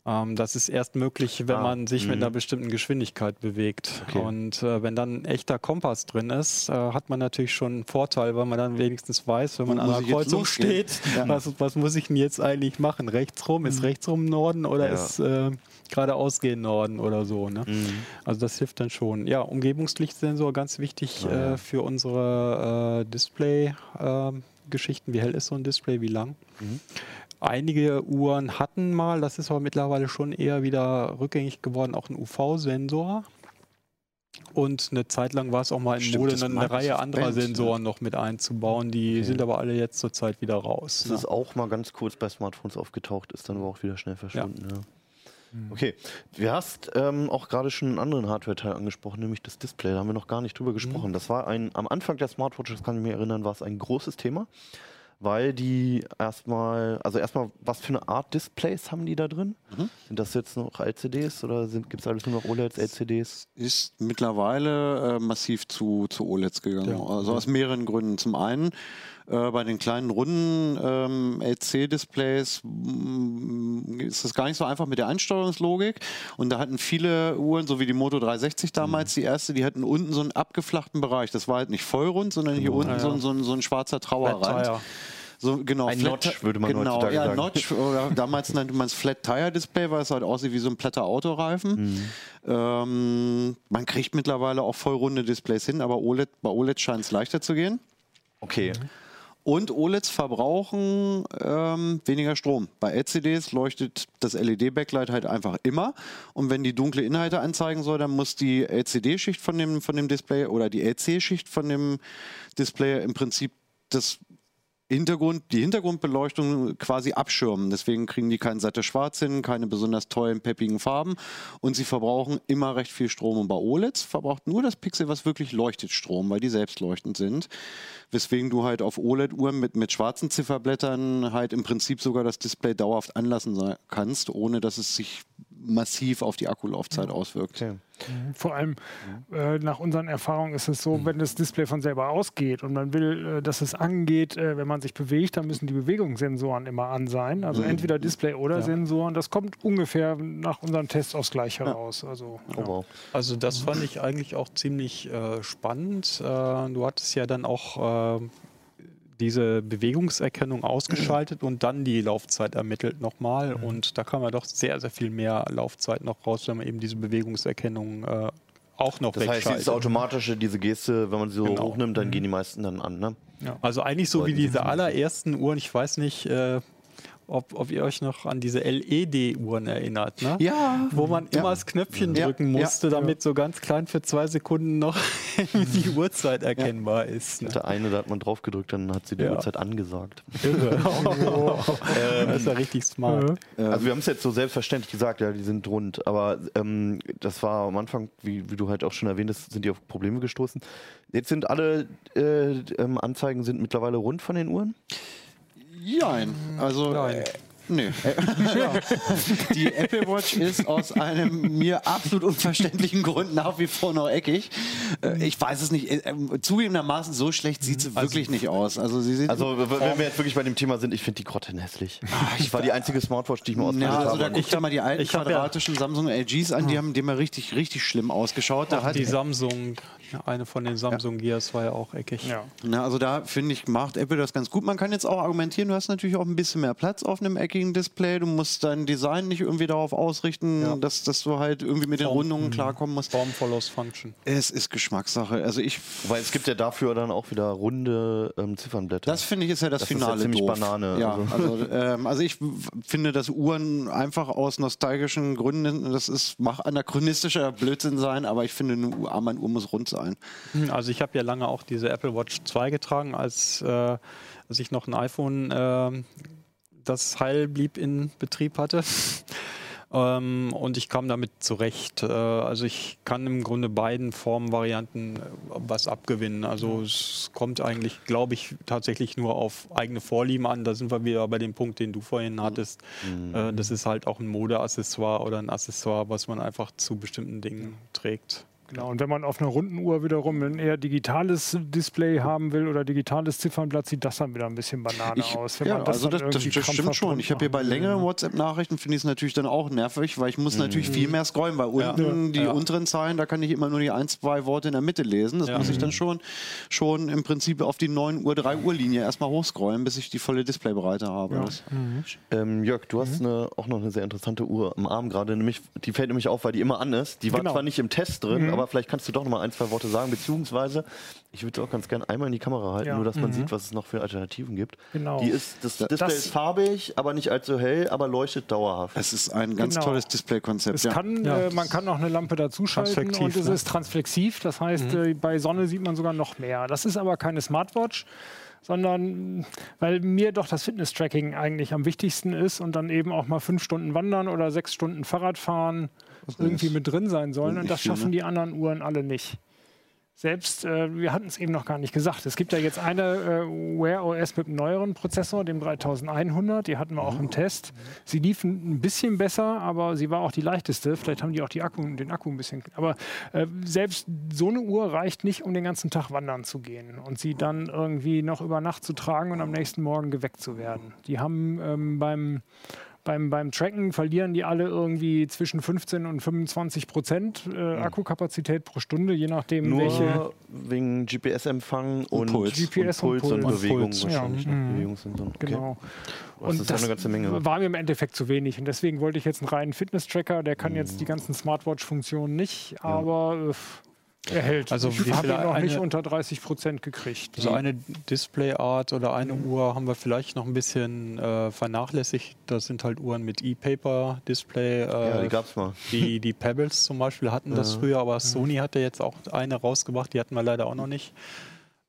Ähm, das ist erst möglich, wenn
Ah,
man sich mit
mhm.
einer bestimmten Geschwindigkeit bewegt.
Okay.
Und äh, wenn dann ein echter Kompass drin ist, äh, hat man natürlich schon einen Vorteil, weil man dann wenigstens weiß, wenn man
Wo
an einer Kreuzung steht,
Ja.
was, was muss ich denn jetzt eigentlich machen? Rechts rum? Ist rechts rum Norden oder
Ja.
ist äh, geradeaus gehen Norden oder so? Ne?
Mhm.
Also das hilft dann schon. Ja, Umgebungslichtsensor ganz wichtig
Ah, ja.
äh, für unsere äh, Display-Geschichten. wie hell ist so ein Display, wie lang?
Mhm.
Einige Uhren hatten mal, das ist aber mittlerweile schon eher wieder rückgängig geworden, auch einen UV-Sensor. Und eine Zeit lang war es auch mal in
Stimmt,
Mode, eine, Reihe anderer
Band, ja.
Sensoren noch mit einzubauen. Die
Okay.
sind aber alle jetzt zurzeit wieder raus.
Das ist auch mal ganz kurz bei Smartphones aufgetaucht, ist dann aber auch wieder schnell verschwunden. Ja. Okay, du hast ähm, auch gerade schon einen anderen Hardware-Teil angesprochen, nämlich das Display. Da haben wir noch gar nicht drüber gesprochen. Das war ein, am Anfang der Smartwatch, das kann ich mir erinnern, war es ein großes Thema, weil die erstmal, also erstmal, was für eine Art Displays haben die da drin? Sind das jetzt noch LCDs oder gibt es alles nur noch OLEDs, LCDs?
ist mittlerweile äh, massiv zu, zu OLEDs gegangen.
Ja.
Also aus mehreren Gründen. Zum einen äh, bei den kleinen runden ähm, LC-Displays mm, ist das gar nicht so einfach mit der Einsteuerungslogik. Und da hatten viele Uhren, so wie die Moto 360 damals, die erste, die hatten unten so einen abgeflachten Bereich. Das war halt nicht vollrund, sondern hier unten
Ja,
so,
ja.
ein- so, ein- so ein schwarzer
Flat
Trauerrand.
Tire.
So, genau,
Ein Notch, würde man
genau,
heutzutage
ja,
sagen.
Notch, oder damals nannte man es Flat Tire Display, weil es halt aussieht wie so ein platter Autoreifen.
Mhm.
Ähm, man kriegt mittlerweile auch vollrunde Displays hin, aber OLED, bei OLED scheint es leichter zu gehen.
Okay.
Und OLEDs verbrauchen ähm, weniger Strom. Bei LCDs leuchtet das LED-Backlight halt einfach immer. Und wenn die dunkle Inhalte anzeigen soll, dann muss die LCD-Schicht von dem, von dem Display oder die LC-Schicht von dem Display im Prinzip das Hintergrund, die Hintergrundbeleuchtung quasi abschirmen. Deswegen kriegen die kein satte Schwarz hin, keine besonders tollen, peppigen Farben und sie verbrauchen immer recht viel Strom. Und bei OLEDs verbraucht nur das Pixel, was wirklich leuchtet, Strom, weil die selbstleuchtend sind. Weswegen du halt auf OLED-Uhren mit, mit schwarzen Zifferblättern halt im Prinzip sogar das Display dauerhaft anlassen kannst, ohne dass es sich massiv auf die Akkulaufzeit auswirkt.
okay.
Vor allem äh, nach unseren Erfahrungen ist es so, wenn das Display von selber ausgeht und man will, äh, dass es angeht, äh, wenn man sich bewegt, dann müssen die Bewegungssensoren immer an sein. Also entweder Display oder Sensoren. Das kommt ungefähr nach unseren Tests aufs Gleiche raus. Also,
Oh,
ja.
wow.
Also das fand ich eigentlich auch ziemlich äh, spannend. Äh, du hattest ja dann auch äh, diese Bewegungserkennung ausgeschaltet und dann die Laufzeit ermittelt nochmal. Und da kam ja doch sehr, sehr viel mehr Laufzeit noch raus, wenn man eben diese Bewegungserkennung äh, auch noch
Das heißt,
wegschaltet.
dieses automatische, diese Geste, wenn man sie so
Genau.
hochnimmt, dann gehen die meisten dann an, ne?
Also eigentlich so wie diese allerersten Uhren, ich weiß nicht, äh, ob, ob ihr euch noch an diese LED-Uhren erinnert, ne?
Ja.
Wo man
Ja.
immer das Knöpfchen
Ja,
drücken
ja,
musste, damit so ganz klein für zwei Sekunden noch die Uhrzeit erkennbar ist. Ne?
Der eine, da hat man drauf gedrückt, dann hat sie die
Ja.
Uhrzeit angesagt.
Irre. das ist ja richtig smart.
Also wir haben es jetzt so selbstverständlich gesagt, ja, die sind rund, aber ähm, das war am Anfang, wie, wie du halt auch schon erwähnt hast, sind die auf Probleme gestoßen. Jetzt sind alle äh, ähm, Anzeigen sind mittlerweile rund von den Uhren.
Jein. Also.
Nein.
Äh, nee. Die Apple Watch ist aus einem mir absolut unverständlichen Grund nach wie vor noch eckig. Äh, Ich weiß es nicht. Äh, ähm, Zugegebenermaßen, so schlecht sieht sie wirklich nicht aus. Also, sie sieht.
Also wenn wir jetzt wirklich bei dem Thema sind, ich finde die Grotten hässlich. Ich war die einzige Smartwatch, die ich mir ausgesucht
ja, also da
habe.
guck dir mal die alten
hab ja-
quadratischen Samsung LGs an, die haben dem mal richtig, richtig schlimm ausgeschaut. Da hat,
die Samsung, eine von den Samsung Gears war ja auch eckig.
Ja.
Na, also da finde ich, macht Apple das ganz gut. Man kann jetzt auch argumentieren, du hast natürlich auch ein bisschen mehr Platz auf einem eckigen Display. Du musst dein Design nicht irgendwie darauf ausrichten,
Ja.
dass, dass du halt irgendwie mit den
Form-
Rundungen klarkommen musst.
Form follows Function.
Es ist Geschmackssache. Also ich,
Weil es gibt ja dafür dann auch wieder runde ähm, Ziffernblätter.
das finde ich ist ja das,
Das ist ja
Finale
ziemlich
doof.
Banane,
Ja,
also.
also, ähm, also ich finde, dass Uhren einfach aus nostalgischen Gründen, das ist, mag anachronistischer Blödsinn sein, aber ich finde, eine Uhr, Armband-Uhr muss rund sein.
Also ich habe ja lange auch diese Apple Watch 2 getragen, als, äh, als ich noch ein iPhone, äh, das heil blieb in Betrieb hatte. ähm, und ich kam damit zurecht. Äh, also ich kann im Grunde beiden Formvarianten äh, was abgewinnen. Also es kommt eigentlich, glaube ich, tatsächlich nur auf eigene Vorlieben an. Da sind wir wieder bei dem Punkt, den du vorhin hattest. Äh, das ist halt auch ein Modeaccessoire oder ein Accessoire, was man einfach zu bestimmten Dingen trägt.
Genau, und wenn man auf einer runden Uhr wiederum ein eher digitales Display haben will oder digitales Ziffernblatt, sieht das dann wieder ein bisschen Banane
Ich,
aus. Wenn
ja,
man das
also
dann
das, das, das stimmt schon. Ich habe hier bei längeren WhatsApp-Nachrichten finde ich es natürlich dann auch nervig, weil ich muss natürlich viel mehr scrollen, weil unten die
Ja.
unteren Zeilen, da kann ich immer nur die ein, zwei Worte in der Mitte lesen. Das
Ja.
muss ich dann schon, schon im Prinzip auf die 9 Uhr, 3 Uhr Linie erstmal hochscrollen, bis ich die volle Displaybreite habe.
Ja.
Das,
Ähm, Jörg, du
Mhm.
hast eine, auch noch eine sehr interessante Uhr am Arm gerade. Nämlich, die fällt nämlich auf, weil die immer an ist. Die war
Genau.
zwar nicht im Test drin, aber vielleicht kannst du doch noch mal ein, zwei Worte sagen. Beziehungsweise, ich würde auch ganz gerne einmal in die Kamera halten,
Ja.
nur dass man sieht, was es noch für Alternativen gibt.
Genau.
Die ist, das Display
das-
ist farbig, aber nicht allzu hell, aber leuchtet dauerhaft.
es ist ein ganz
Genau.
tolles Displaykonzept.
Es
Ja.
kann,
Ja,
äh, man kann auch eine Lampe dazuschalten
Transflexiv,
und es
ne?
ist transflexiv. Das heißt, äh, bei Sonne sieht man sogar noch mehr. Das ist aber keine Smartwatch, sondern weil mir doch das Fitness-Tracking eigentlich am wichtigsten ist und dann eben auch mal fünf Stunden wandern oder sechs Stunden Fahrrad fahren irgendwie mit drin sein sollen. Und das schaffen
ne?
die anderen Uhren alle nicht. Selbst, äh, wir hatten es eben noch gar nicht gesagt, es gibt ja jetzt eine äh, Wear OS mit einem neueren Prozessor, dem 3100, die hatten wir auch im Test. Sie lief ein ein bisschen besser, aber sie war auch die leichteste. Vielleicht haben die auch die Akku, den Akku ein bisschen. Aber äh, selbst so eine Uhr reicht nicht, um den ganzen Tag wandern zu gehen und sie dann irgendwie noch über Nacht zu tragen und am nächsten Morgen geweckt zu werden. Die haben ähm, beim beim, beim Tracken verlieren die alle irgendwie zwischen 15 und 25 Prozent äh, Akkukapazität pro Stunde, je nachdem,
Nur
welche.
wegen GPS-Empfang und,
Puls.
GPS
und Puls und,
Puls.
Bewegung
Puls,
wahrscheinlich.
ja.
ne?
Mhm.
Bewegungssensor. Okay.
Genau.
Das ist ja eine ganze Menge.
war mir im Endeffekt zu wenig. Und deswegen wollte ich jetzt einen reinen Fitness-Tracker. Der
Mhm.
kann jetzt die ganzen Smartwatch-Funktionen nicht, aber äh, er hält.
Also
ich habe noch nicht
eine-
unter 30 Prozent gekriegt.
So eine Displayart oder eine Uhr haben wir vielleicht noch ein bisschen äh, vernachlässigt. Das sind halt Uhren mit E-Paper-Display. Äh,
Ja, die gab's mal.
Die, die Pebbles zum Beispiel hatten das früher, aber Sony hatte jetzt auch eine rausgebracht, die hatten wir leider auch noch nicht.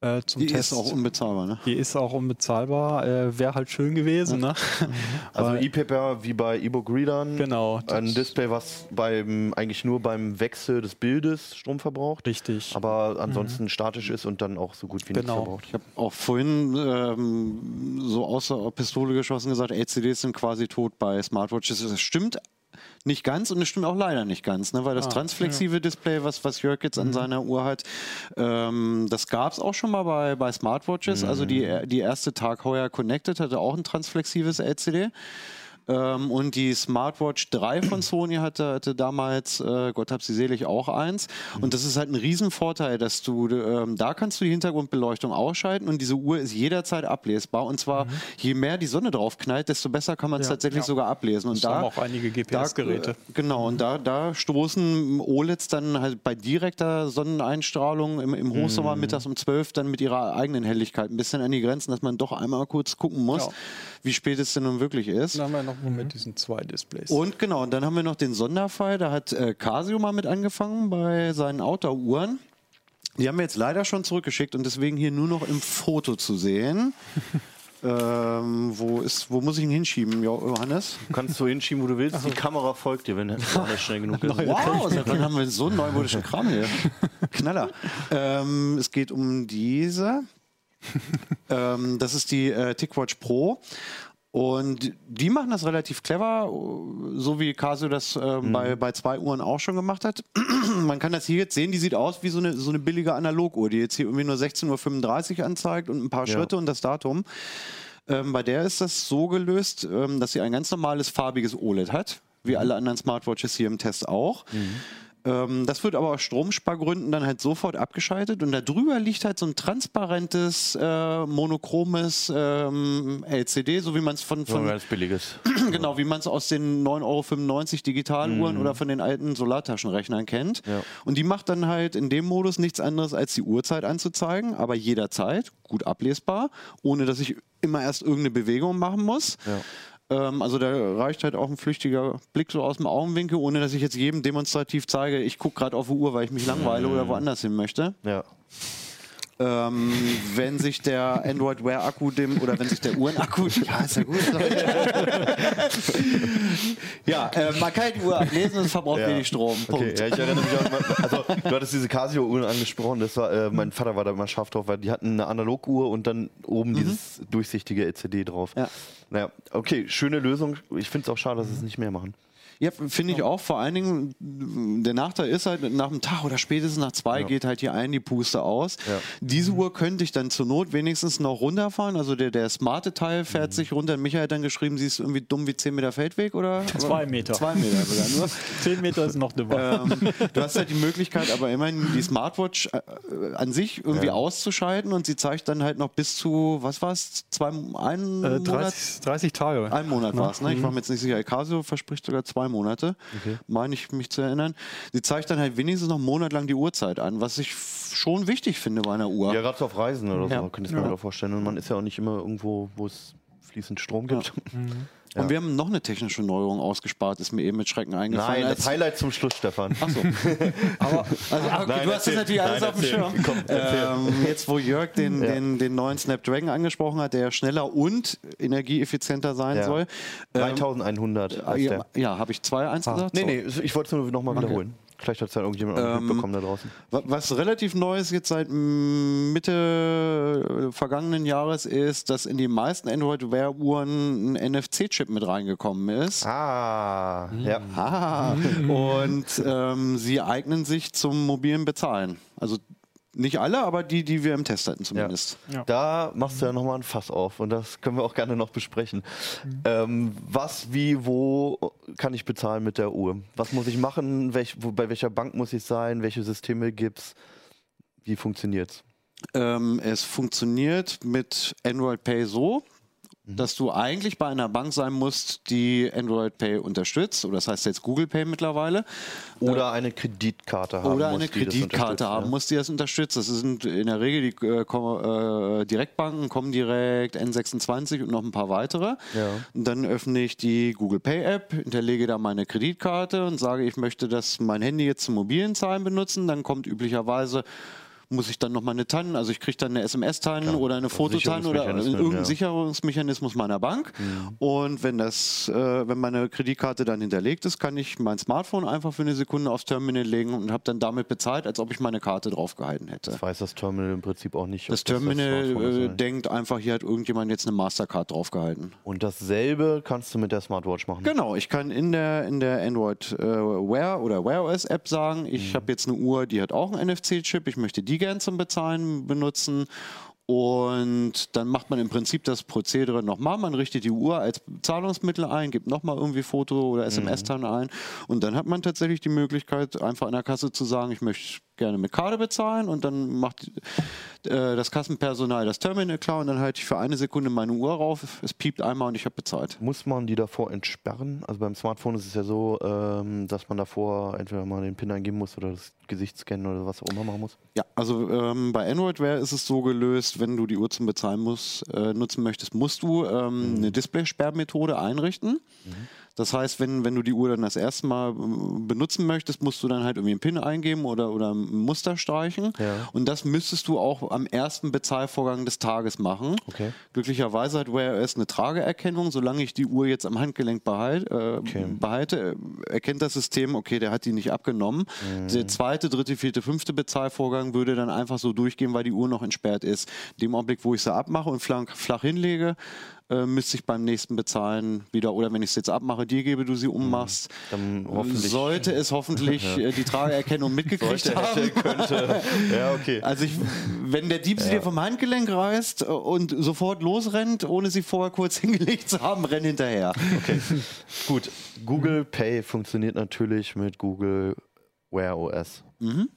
Äh, zum
Die
Test.
ist auch unbezahlbar, ne?
die ist auch unbezahlbar. Äh, Wäre halt schön gewesen. Ne?
Also E-Paper wie bei E-Book Readern.
Genau.
Ein Display, was beim, eigentlich nur beim Wechsel des Bildes Strom verbraucht.
Richtig.
Aber ansonsten statisch ist und dann auch so gut wie nichts
Genau.
verbraucht.
Ich habe auch vorhin ähm, so außer Pistole geschossen gesagt, LCDs sind quasi tot bei Smartwatches. Das stimmt nicht ganz und es stimmt auch leider nicht ganz, ne? weil das
Ah,
transflexive Display, was, was Jörg jetzt an seiner Uhr hat, ähm, das gab es auch schon mal bei, bei Smartwatches. Also die, die erste Tag Heuer Connected hatte auch ein transflexives LCD. Ähm, und die Smartwatch 3 von Sony hatte, hatte damals, äh, Gott hab sie selig, auch eins. Und das ist halt ein Riesenvorteil, dass du, ähm, da kannst du die Hintergrundbeleuchtung ausschalten und diese Uhr ist jederzeit ablesbar. Und zwar, je mehr die Sonne drauf knallt, desto besser kann man es tatsächlich sogar ablesen. Und
Das
da
haben auch einige GPS-Geräte.
äh, genau, und da, da stoßen OLEDs dann halt bei direkter Sonneneinstrahlung im, im Hochsommer mittags um 12 dann mit ihrer eigenen Helligkeit ein bisschen an die Grenzen, dass man doch einmal kurz gucken muss,
Ja.
Wie spät es denn nun wirklich ist.
Dann haben wir noch mit diesen zwei Displays.
Und genau, und dann haben wir noch den Sonderfall, da hat äh, Casio mal mit angefangen bei seinen Outdoor-Uhren. Die haben wir jetzt leider schon zurückgeschickt und deswegen hier nur noch im Foto zu sehen. ähm, wo, ist, wo muss ich ihn hinschieben, Jo- Johannes?
Du kannst so hinschieben, wo du willst. Die Kamera folgt dir, wenn der schnell genug ist.
Wow, seit wann haben wir so einen neumodischen Kram hier? Knaller. Ähm, es geht um diese. ähm, das ist die äh, TicWatch Pro. Und die machen das relativ clever, so wie Casio das äh, bei, bei zwei Uhren auch schon gemacht hat. Man kann das hier jetzt sehen, die sieht aus wie so eine, so eine billige Analoguhr, die jetzt hier irgendwie nur 16.35 Uhr anzeigt und ein paar
Ja.
Schritte und das Datum. Ähm, bei der ist das so gelöst, ähm, dass sie ein ganz normales farbiges OLED hat, wie alle anderen Smartwatches hier im Test auch. Ähm, das wird aber aus Stromspargründen dann halt sofort abgeschaltet und da drüber liegt halt so ein transparentes, äh, monochromes ähm, LCD, so wie man es von, von
ganz billiges.
genau, wie man es aus den 9,95 Euro Digitaluhren oder von den alten Solartaschenrechnern kennt.
Ja.
Und die macht dann halt in dem Modus nichts anderes, als die Uhrzeit anzuzeigen, aber jederzeit, gut ablesbar, ohne dass ich immer erst irgendeine Bewegung machen muss. Ähm, also da reicht halt auch ein flüchtiger Blick so aus dem Augenwinkel, ohne dass ich jetzt jedem demonstrativ zeige, ich gucke gerade auf die Uhr, weil ich mich langweile oder woanders hin möchte.
Ja.
Ähm, wenn sich der Android Wear Akku dem oder wenn sich der Uhrenakku ja ist ja gut ja äh, man kann die Uhr ablesen und es verbraucht
Ja.
wenig Strom
Okay,
Punkt
ja, ich erinnere mich auch, mal- also du hattest diese Casio-Uhren angesprochen, das war, äh, mein Vater war da immer scharf drauf, weil die hatten eine Analoguhr und dann oben dieses durchsichtige LCD drauf.
Ja.
Naja, okay, schöne Lösung. Ich finde es auch schade, dass sie es nicht mehr machen.
Ja, finde ich auch. Vor allen Dingen, der Nachteil ist halt, nach einem Tag oder spätestens nach zwei geht halt hier ein die Puste aus.
Ja.
Diese Uhr könnte ich dann zur Not wenigstens noch runterfahren. Also der, der smarte Teil fährt sich runter. Michael hat dann geschrieben, sie ist irgendwie dumm wie 10 Meter Feldweg, oder?
Zwei Meter.
Zwei Meter sogar nur.
Zehn Meter ist noch dümmer.
ähm, du hast halt die Möglichkeit, aber immerhin die Smartwatch äh, an sich irgendwie
Ja.
auszuschalten und sie zeigt dann halt noch bis zu, was war es, zwei, einen
Äh,
Monat?
30, 30 Tage.
Ein Monat war es, ne?
Mhm.
Ich war mir jetzt nicht sicher. Casio verspricht sogar zwei Monate, meine ich mich zu erinnern. Sie zeigt dann halt wenigstens noch einen Monat lang die Uhrzeit an, was ich schon wichtig finde bei einer Uhr.
Ja, gerade so auf Reisen oder so,
Ja.
könnte ich mir
Ja.
ja. vorstellen. Und man ist ja auch nicht immer irgendwo, wo es fließend Strom gibt.
Und wir haben noch eine technische Neuerung ausgespart, ist mir eben mit Schrecken eingefallen.
Nein, das Highlight zum Schluss, Stefan.
Achso. Aber, also, ah, okay,
Nein,
du hast das natürlich alles
Nein,
auf dem. Schirm.
Komm,
ähm, jetzt, wo Jörg den,
Ja.
den, den neuen Snapdragon angesprochen hat, der schneller und energieeffizienter sein
Ja.
soll. Ähm,
3100 heißt
ja, habe ich zwei eins gesagt?
Nee, nee, ich wollte es nur nochmal wiederholen. Vielleicht hat es ja irgendjemand auch
Ähm,
mitbekommen da draußen.
Wa- Was relativ neu ist jetzt seit mm, Mitte äh, vergangenen Jahres ist, dass in die meisten Android Wear Uhren ein NFC-Chip mit reingekommen ist.
Ah, ja.
Ah, und ähm, sie eignen sich zum mobilen Bezahlen. Also nicht alle, aber die, die wir im Test hatten zumindest.
Ja.
Da machst du ja nochmal ein Fass auf und das können wir auch gerne noch besprechen. Ähm, was, wie, wo kann ich bezahlen mit der Uhr? Was muss ich machen? Welch, wo, bei welcher Bank muss ich sein? Welche Systeme gibt's? Wie funktioniert's?
Ähm, es funktioniert mit Android Pay so,
Mhm.
dass du eigentlich bei einer Bank sein musst, die Android Pay unterstützt. Oder das heißt jetzt Google Pay mittlerweile.
Oder eine Kreditkarte haben
Oder
muss,
eine
das
Kreditkarte haben
ja.
muss, die das unterstützt. Das sind in der Regel die äh, äh, Direktbanken, Comdirect, N26 und noch ein paar weitere.
Ja.
Und dann öffne ich die Google Pay App, hinterlege da meine Kreditkarte und sage, ich möchte das mein Handy jetzt zum mobilen Zahlen benutzen. Dann kommt üblicherweise muss ich dann noch mal eine TAN, also ich kriege dann eine SMS-TAN oder eine
Also
Fototan oder irgendeinen
ja.
Sicherungsmechanismus meiner Bank. Und wenn das, äh, wenn meine Kreditkarte dann hinterlegt ist, kann ich mein Smartphone einfach für eine Sekunde aufs Terminal legen und habe dann damit bezahlt, als ob ich meine Karte draufgehalten hätte.
Das weiß das Terminal im Prinzip auch nicht.
Das Terminal
ist,
äh, denkt einfach, hier hat irgendjemand jetzt eine Mastercard draufgehalten.
Und dasselbe kannst du mit der Smartwatch machen.
Genau, ich kann in der, in der Android äh, Wear oder Wear OS App sagen, ich habe jetzt eine Uhr, die hat auch einen NFC-Chip, ich möchte die gern zum Bezahlen benutzen. Und dann macht man im Prinzip das Prozedere nochmal. Man richtet die Uhr als Zahlungsmittel ein, gibt nochmal irgendwie Foto oder SMS-TAN ein. Und dann hat man tatsächlich die Möglichkeit, einfach an der Kasse zu sagen, ich möchte gerne mit Karte bezahlen. Und dann macht äh, das Kassenpersonal das Terminal klar und dann halte ich für eine Sekunde meine Uhr rauf. Es piept einmal und ich habe bezahlt.
Muss man die davor entsperren? Also beim Smartphone ist es ja so, ähm, dass man davor entweder mal den PIN eingeben muss oder das Gesicht scannen oder was auch immer machen muss.
Ja, also ähm, bei Android Wear ist es so gelöst, wenn du die Uhr zum Bezahlen muss, äh, nutzen möchtest, musst du ähm, eine Display-Sperrmethode einrichten. Das heißt, wenn, wenn du die Uhr dann das erste Mal äh, benutzen möchtest, musst du dann halt irgendwie einen PIN eingeben oder, oder ein Muster streichen.
Ja.
Und das müsstest du auch am ersten Bezahlvorgang des Tages machen.
Okay.
Glücklicherweise hat Wear OS eine Trageerkennung. Solange ich die Uhr jetzt am Handgelenk behalt, äh, behalte, äh, erkennt das System, okay, der hat die nicht abgenommen. Der zweite, dritte, vierte, fünfte Bezahlvorgang würde dann einfach so durchgehen, weil die Uhr noch entsperrt ist. Dem Augenblick, wo ich sie abmache und flach, flach hinlege, äh, müsste ich beim nächsten Bezahlen wieder, oder wenn ich es jetzt abmache, dir gebe, du sie ummachst,
Dann hoffentlich.
sollte es hoffentlich äh, die Trageerkennung mitgekriegt
Sollte,
haben.
hätte, könnte. Ja, okay.
Also ich, wenn der Dieb sie dir vom Handgelenk reißt äh, und sofort losrennt, ohne sie vorher kurz hingelegt zu haben, renn hinterher.
Okay. Gut. Google Pay funktioniert natürlich mit Google Wear OS.
Mhm.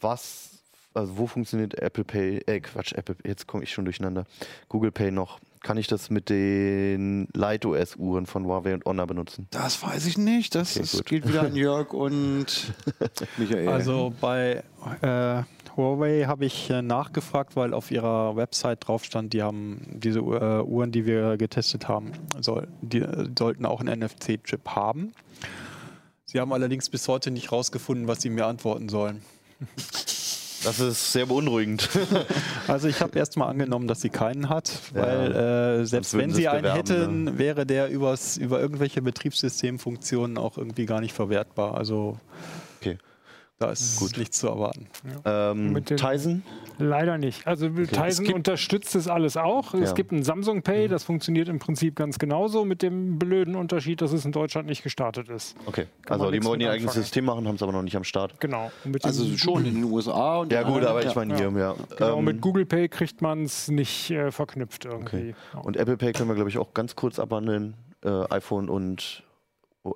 Was, also wo funktioniert Apple Pay? Äh, Quatsch, Apple, jetzt komme ich schon durcheinander. Google Pay noch. Kann ich das mit den Light OS Uhren von Huawei und Honor benutzen?
Das weiß ich nicht. Das,
Okay,
geht wieder an Jörg und Michael.
Also bei äh, Huawei habe ich äh, nachgefragt, weil auf ihrer Website drauf stand, die haben diese äh, Uhren, die wir getestet haben, soll, die äh, sollten auch einen NFC-Chip haben. Sie haben allerdings bis heute nicht rausgefunden, was sie mir antworten sollen.
Das ist sehr beunruhigend.
Also ich habe erstmal angenommen, dass sie keinen hat,
Ja,
weil äh, selbst wenn
sie
einen
bewerben,
hätten, wäre der übers, über irgendwelche Betriebssystemfunktionen auch irgendwie gar nicht verwertbar. Also Da ist
Gut.
nichts zu erwarten.
Ähm,
Mit den-
Tyson?
Leider nicht. Also Tizen unterstützt es alles auch. Es
Ja.
gibt ein Samsung Pay, das funktioniert im Prinzip ganz genauso, mit dem blöden Unterschied, dass es in Deutschland nicht gestartet ist.
Okay.
Kann
Also die wollen ihr eigenes. System machen, haben es aber noch nicht am Start.
Genau.
Also schon in den USA. Und
Ja gut, aber ich
ja.
meine hier, ja.
Genau,
Ähm,
mit Google Pay kriegt man es nicht äh, verknüpft irgendwie. Ja.
Und Apple Pay können wir, glaube ich, auch ganz kurz abhandeln. Äh, iPhone und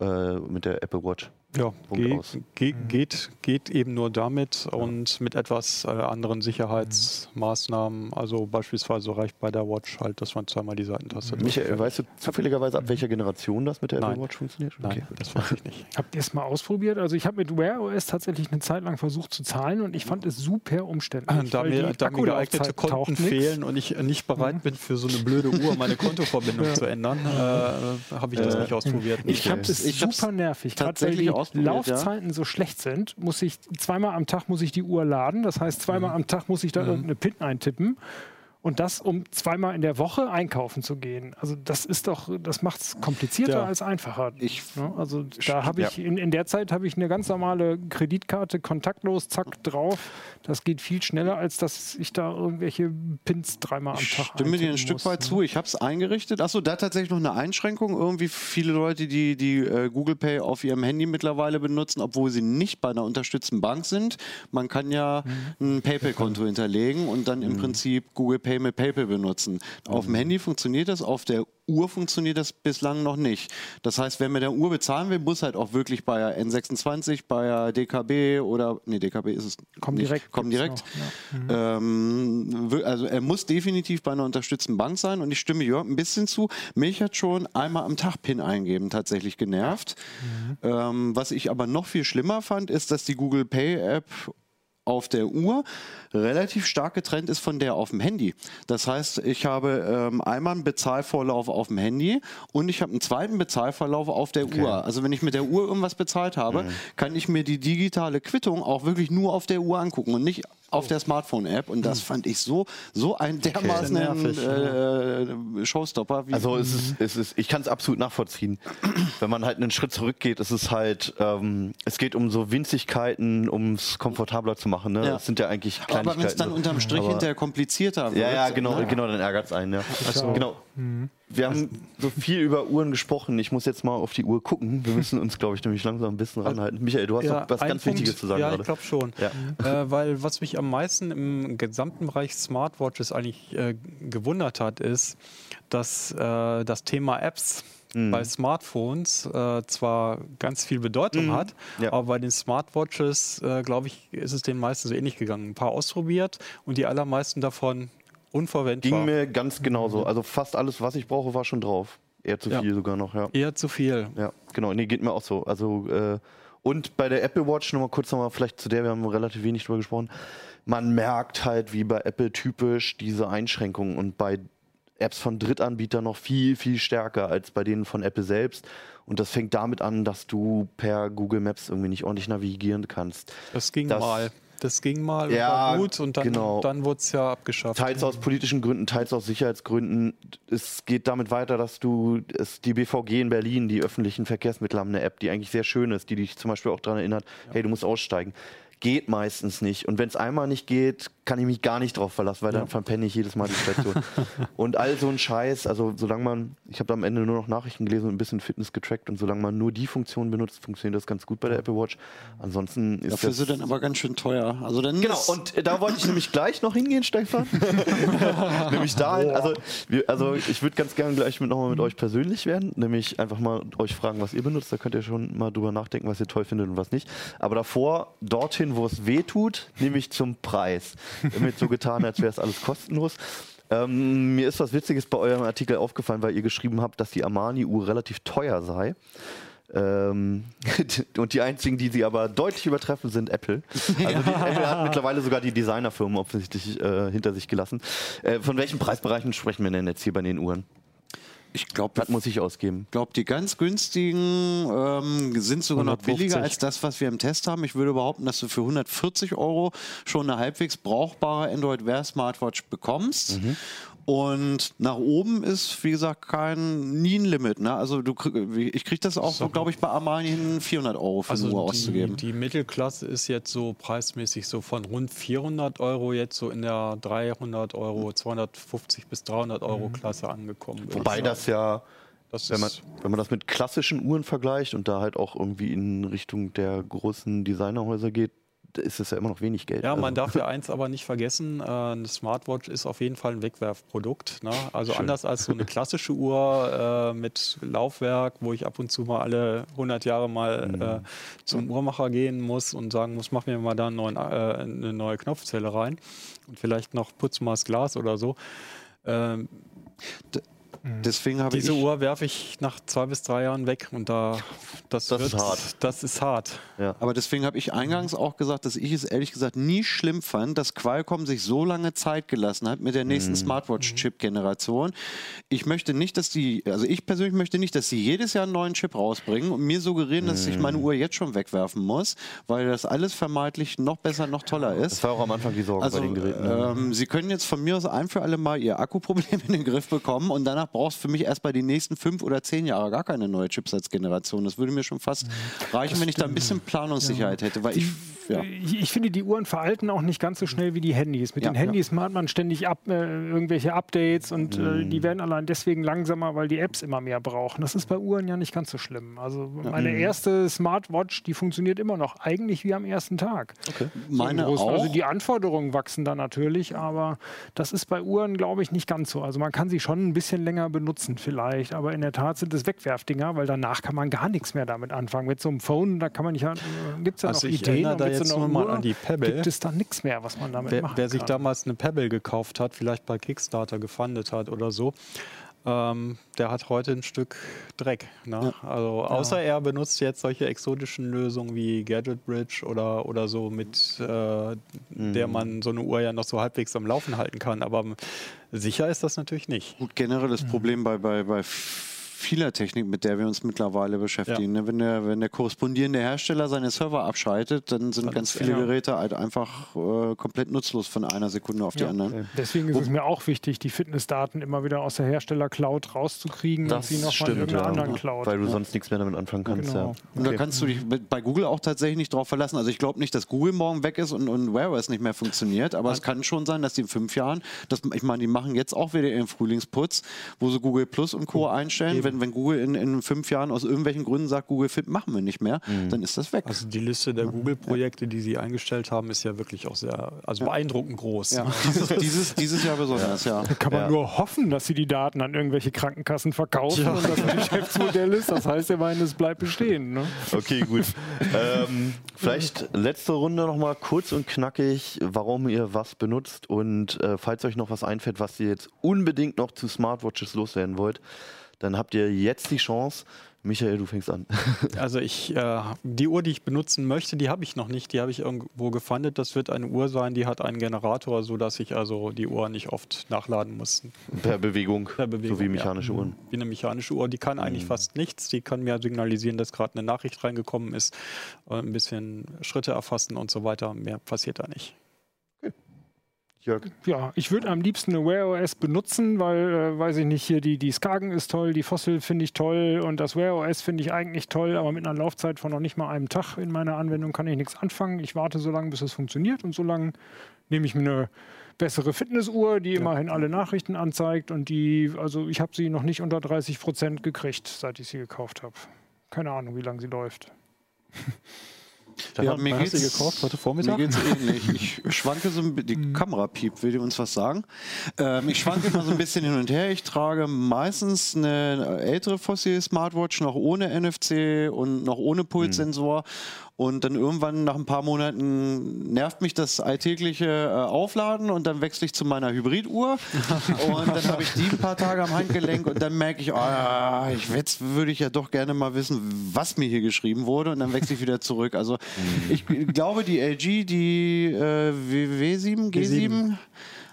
äh, mit der Apple Watch.
Ja,
Punkt
ge
aus.
ge geht, geht eben nur damit und mit etwas äh, anderen Sicherheitsmaßnahmen. Also beispielsweise reicht bei der Watch halt, dass man zweimal die Seitentaste drückt.
Michael, weißt du zufälligerweise, ab welcher Generation das mit der Apple. Watch funktioniert?
Nein, das weiß ich nicht.
Habt ihr es mal ausprobiert? Also ich habe mit Wear OS tatsächlich eine Zeit lang versucht zu zahlen und ich fand es super umständlich.
Da
weil
mir,
die
da mir geeignete Konten.
Mhm.
fehlen und ich nicht bereit bin, für so eine blöde Uhr meine Kontoverbindung zu ändern, äh, habe ich das
Äh,
nicht ausprobiert.
Ich habe es
Ich
super nervig.
Tatsächlich
die
ausprobiert, ja.
Laufzeiten so schlecht sind, muss ich zweimal am Tag muss ich die Uhr laden. Das heißt, zweimal
Mhm.
am Tag muss ich da irgendeine PIN eintippen. Und das, um zweimal in der Woche einkaufen zu gehen. Also das ist doch, das macht es komplizierter
Ja.
als einfacher.
Ich-
ne? Also da habe ich, in, in der Zeit habe ich eine ganz normale Kreditkarte, kontaktlos, zack, drauf. Das geht viel schneller, als dass ich da irgendwelche Pins dreimal am
Ich
Tag
stimme dir ein
eintippen
Stück
muss,
weit
ne?
zu. Ich habe es eingerichtet. Achso, da tatsächlich noch eine Einschränkung. Irgendwie viele Leute, die, die äh, Google Pay auf ihrem Handy mittlerweile benutzen, obwohl sie nicht bei einer unterstützten Bank sind. Man kann ja
Mhm.
ein PayPal-Konto hinterlegen und dann im Prinzip Google Pay mit PayPal benutzen. Auf
Mhm.
dem Handy funktioniert das, auf der Uhr funktioniert das bislang noch nicht. Das heißt, wer mit der Uhr bezahlen will, muss halt auch wirklich bei der N26, bei DKB oder, nee, DKB ist es
Komm
nicht.
direkt
Komm direkt.
noch,
Ähm, wi- also er muss definitiv bei einer unterstützten Bank sein und ich stimme Jörg ein bisschen zu. Mich hat schon einmal am Tag PIN eingeben tatsächlich genervt. Ähm, was ich aber noch viel schlimmer fand, ist, dass die Google Pay App auf der Uhr relativ stark getrennt ist von der auf dem Handy. Das heißt, ich habe ähm, einmal einen Bezahlvorlauf auf dem Handy und ich habe einen zweiten Bezahlverlauf auf der Uhr. Also wenn ich mit der Uhr irgendwas bezahlt habe, kann ich mir die digitale Quittung auch wirklich nur auf der Uhr angucken und nicht auf der Smartphone-App. Und das fand ich so, so ein dermaßen
Nervig,
äh, Showstopper. Wie
Also es ist, es ist, ich kann es absolut nachvollziehen. Wenn man halt einen Schritt zurückgeht, ist es halt, ähm, es geht um so Winzigkeiten, um es komfortabler zu machen. Ne?
Ja.
Das sind ja eigentlich Kleinigkeiten.
aber wenn es dann unterm Strich
Aber-
hinterher komplizierter wird.
Ja, ja, genau,
ne?
genau, dann ärgert es einen. Ja. Genau. Wir haben so viel über Uhren gesprochen. Ich muss jetzt mal auf die Uhr gucken. Wir müssen uns, glaube ich, nämlich langsam ein bisschen ranhalten. Michael, du hast noch was ganz
Punkt-
Wichtiges zu sagen
Ja,
gerade.
ich glaube schon.
Ja.
Äh, weil was mich am meisten im gesamten Bereich Smartwatches eigentlich äh, gewundert hat, ist, dass äh, das Thema Apps
Mhm.
bei Smartphones äh, zwar ganz viel Bedeutung hat,
Mhm. Ja.
aber bei den Smartwatches, äh, glaube ich, ist es den meisten so ähnlich gegangen. Ein paar ausprobiert und die allermeisten davon unverwendbar.
Ging mir ganz genauso. Also fast alles, was ich brauche, war schon drauf. Eher zu
Ja.
viel sogar noch, ja.
Eher zu viel.
Ja, genau. Nee, geht mir auch so. Also, äh, und bei der Apple Watch, nochmal kurz nochmal, vielleicht zu der, wir haben relativ wenig drüber gesprochen. Man merkt halt, wie bei Apple typisch diese Einschränkungen und bei Apps von Drittanbietern noch viel, viel stärker als bei denen von Apple selbst. Und das fängt damit an, dass du per Google Maps irgendwie nicht ordentlich navigieren kannst.
Das ging
Das-
mal. Das ging mal und
Ja,
war gut und dann,
genau.
dann wurde es ja abgeschafft.
Teils aus politischen Gründen, teils aus Sicherheitsgründen. Es geht damit weiter, dass du es, die BVG in Berlin, die öffentlichen Verkehrsmittel haben eine App, die eigentlich sehr schön ist, die dich zum Beispiel auch daran erinnert, hey, du musst aussteigen. Geht meistens nicht. Und wenn es einmal nicht geht, kann ich mich gar nicht drauf verlassen, weil dann verpenne ich jedes Mal die Station. und all so ein Scheiß, also solange man, ich habe am Ende nur noch Nachrichten gelesen und ein bisschen Fitness getrackt und solange man nur die Funktion benutzt, funktioniert das ganz gut bei der Apple Watch. Ansonsten ist
Dafür
das
sie dann aber ganz schön teuer. Also dann
Genau, und äh, da wollte ich nämlich gleich noch hingehen, Stefan. nämlich dahin, also, wir, also ich würde ganz gerne gleich nochmal mit euch persönlich werden, nämlich einfach mal euch fragen, was ihr benutzt. Da könnt ihr schon mal drüber nachdenken, was ihr toll findet und was nicht. Aber davor dorthin, wo es weh tut, nämlich zum Preis. Jetzt so getan, als wäre es alles kostenlos. Ähm, mir ist was Witziges bei eurem Artikel aufgefallen, weil ihr geschrieben habt, dass die Armani-Uhr relativ teuer sei. Ähm, und die einzigen, die sie aber deutlich übertreffen, sind Apple. Also die, Apple hat mittlerweile sogar die Designerfirmen offensichtlich äh, hinter sich gelassen. Äh, von welchen Preisbereichen sprechen wir denn jetzt hier bei den Uhren?
Ich glaube,
Was muss ich ausgeben?
glaube, die ganz günstigen ähm, sind sogar noch
150.
billiger als das, was wir im Test haben. Ich würde behaupten, dass du für 140 Euro schon eine halbwegs brauchbare Android Wear Smartwatch bekommst. Und nach oben ist, wie gesagt, kein, nie ein Limit. Ne? Also du, ich kriege das auch, glaube ich, bei Armani hin 400 Euro für
also
eine Uhr
die,
auszugeben.
Die Mittelklasse ist jetzt so preismäßig so von rund 400 Euro jetzt so in der 300 Euro, 250 bis 300 Euro
Mhm.
Klasse angekommen.
Wobei
ich
das ja,
das
wenn man,
ist,
wenn man das mit klassischen Uhren vergleicht und da halt auch irgendwie in Richtung der großen Designerhäuser geht, ist das ja immer noch wenig Geld.
ja, man
Also-
darf ja eins aber nicht vergessen, äh, eine Smartwatch ist auf jeden Fall ein Wegwerfprodukt. Ne? Also
Schön.
anders als so eine klassische Uhr äh, mit Laufwerk, wo ich ab und zu mal alle 100 Jahre mal
Mhm.
äh, zum Uhrmacher gehen muss und sagen muss, mach mir mal da neuen, äh, eine neue Knopfzelle rein und vielleicht noch putz mal das Glas oder so. Ähm,
Deswegen habe ich.
diese Uhr werfe ich nach zwei bis drei Jahren weg und da das,
Das ist
wird,
hart.
Das ist hart.
ja.
Aber deswegen habe ich eingangs auch gesagt, dass ich es ehrlich gesagt nie schlimm fand, dass Qualcomm sich so lange Zeit gelassen hat mit der nächsten Smartwatch-Chip-Generation. Ich möchte nicht, dass die, also ich persönlich möchte nicht, dass sie jedes Jahr einen neuen Chip rausbringen und mir suggerieren, dass ich meine Uhr jetzt schon wegwerfen muss, weil das alles vermeintlich noch besser, noch toller ist.
Das war auch am Anfang die Sorge
Also,
bei den Geräten. ne?
ähm, Sie können jetzt von mir aus ein für alle Mal Ihr Akkuproblem in den Griff bekommen und danach brauchst für mich erst bei den nächsten fünf oder zehn Jahre gar keine neue Chipsatzgeneration. Das würde mir schon fast reichen, wenn ich da ein bisschen Planungssicherheit hätte, weil ich, ja.
Ich, ich finde, die Uhren veralten auch nicht ganz so schnell wie die Handys. Mit
Ja,
den Handys macht man ständig ab, äh, irgendwelche Updates und äh, die werden allein deswegen langsamer, weil die Apps immer mehr brauchen. Das ist bei Uhren ja nicht ganz so schlimm. Also meine erste Smartwatch, die funktioniert immer noch eigentlich wie am ersten Tag. So im
Meine
Großen. Also
auch.
die Anforderungen wachsen da natürlich, aber das ist bei Uhren, glaube ich, nicht ganz so. Also man kann sie schon ein bisschen länger benutzen vielleicht, aber in der Tat sind es Wegwerfdinger, weil danach kann man gar nichts mehr damit anfangen. Mit so einem Phone, da kann man nicht, gibt es ja
Also
noch Ideen.
da
mit
jetzt nur mal an die Pebble.
Gibt es da nichts mehr, was man damit
Wer,
machen
wer sich
kann.
damals eine Pebble gekauft hat, vielleicht bei Kickstarter gefundet hat oder so, ähm, der hat heute ein Stück Dreck. Ne? Also außer er benutzt jetzt solche exotischen Lösungen wie Gadget Bridge oder, oder so, mit äh, der man so eine Uhr ja noch so halbwegs am Laufen halten kann. Aber sicher ist das natürlich nicht.
Gut, generelles Problem bei, bei, bei vieler Technik, mit der wir uns mittlerweile beschäftigen. Ne? Wenn, der, wenn der korrespondierende Hersteller seine Server abschaltet, dann sind
Dann
ganz
ist-
viele
ja.
Geräte halt einfach äh, komplett nutzlos von einer Sekunde auf die
Ja.
andere.
Deswegen ist es mir auch wichtig, die Fitnessdaten immer wieder aus der Hersteller-Cloud rauszukriegen und sie nochmal in irgendeiner anderen Cloud.
weil du sonst nichts mehr damit anfangen kannst.
Genau.
Ja.
Und da kannst du dich bei Google auch tatsächlich nicht drauf verlassen. Also ich glaube nicht, dass Google morgen weg ist und, und Wear OS nicht mehr funktioniert, aber es kann schon sein, dass die in fünf Jahren, das, ich meine, die machen jetzt auch wieder ihren Frühlingsputz, wo sie Google Plus und Co. einstellen. Wenn, wenn Google in, in fünf Jahren aus irgendwelchen Gründen sagt, Google Fit machen wir nicht mehr, dann ist das weg.
Also die Liste der Google-Projekte, die sie eingestellt haben, ist ja wirklich auch sehr, also beeindruckend groß.
ja. dieses, dieses, dieses Jahr besonders, ja.
Kann man
Ja.
nur hoffen, dass sie die Daten an irgendwelche Krankenkassen verkaufen und das ein Geschäftsmodell ist. Das heißt immerhin, es bleibt bestehen. Ne?
Okay, gut. ähm, vielleicht letzte Runde nochmal kurz und knackig, warum ihr was benutzt und äh, falls euch noch was einfällt, was ihr jetzt unbedingt noch zu Smartwatches loswerden wollt, dann habt ihr jetzt die Chance. Michael, du fängst an.
Also ich, äh, die Uhr, die ich benutzen möchte, die habe ich noch nicht. Die habe ich irgendwo gefunden. Das wird eine Uhr sein, die hat einen Generator, sodass ich also die Uhr nicht oft nachladen muss.
per Bewegung,
Per Bewegung,
so wie
ja.
mechanische Uhren.
Wie eine mechanische Uhr. Die kann eigentlich fast nichts. Die kann mir signalisieren, dass gerade eine Nachricht reingekommen ist, äh, ein bisschen Schritte erfassen und so weiter. Mehr passiert da nicht.
Jörg.
Ja, ich würde am liebsten eine Wear OS benutzen, weil, äh, weiß ich nicht, hier die, die Skagen ist toll, die Fossil finde ich toll und das Wear OS finde ich eigentlich toll, aber mit einer Laufzeit von noch nicht mal einem Tag in meiner Anwendung kann ich nichts anfangen. Ich warte so lange, bis es funktioniert und so lange nehme ich mir eine bessere Fitnessuhr, die immerhin alle Nachrichten anzeigt und die, also ich habe sie noch nicht unter 30 Prozent gekriegt, seit ich sie gekauft habe. Keine Ahnung, wie lange sie läuft.
Ja, mir
hast du gekauft? Heute
mir
Vormittag?
geht's ähnlich. Ich schwanke so ein bisschen, die Kamera piept, will die uns was sagen? Ähm, ich schwanke immer so ein bisschen hin und her. Ich trage meistens eine ältere Fossil Smartwatch, noch ohne NFC und noch ohne Pulssensor. Und dann irgendwann nach ein paar Monaten nervt mich das alltägliche äh, Aufladen und dann wechsle ich zu meiner Hybriduhr. und dann habe ich die ein paar Tage am Handgelenk und dann merke ich, ah, ich, jetzt würde ich ja doch gerne mal wissen, was mir hier geschrieben wurde und dann wechsle ich wieder zurück. Also ich glaube, die LG, die äh, W7, G7,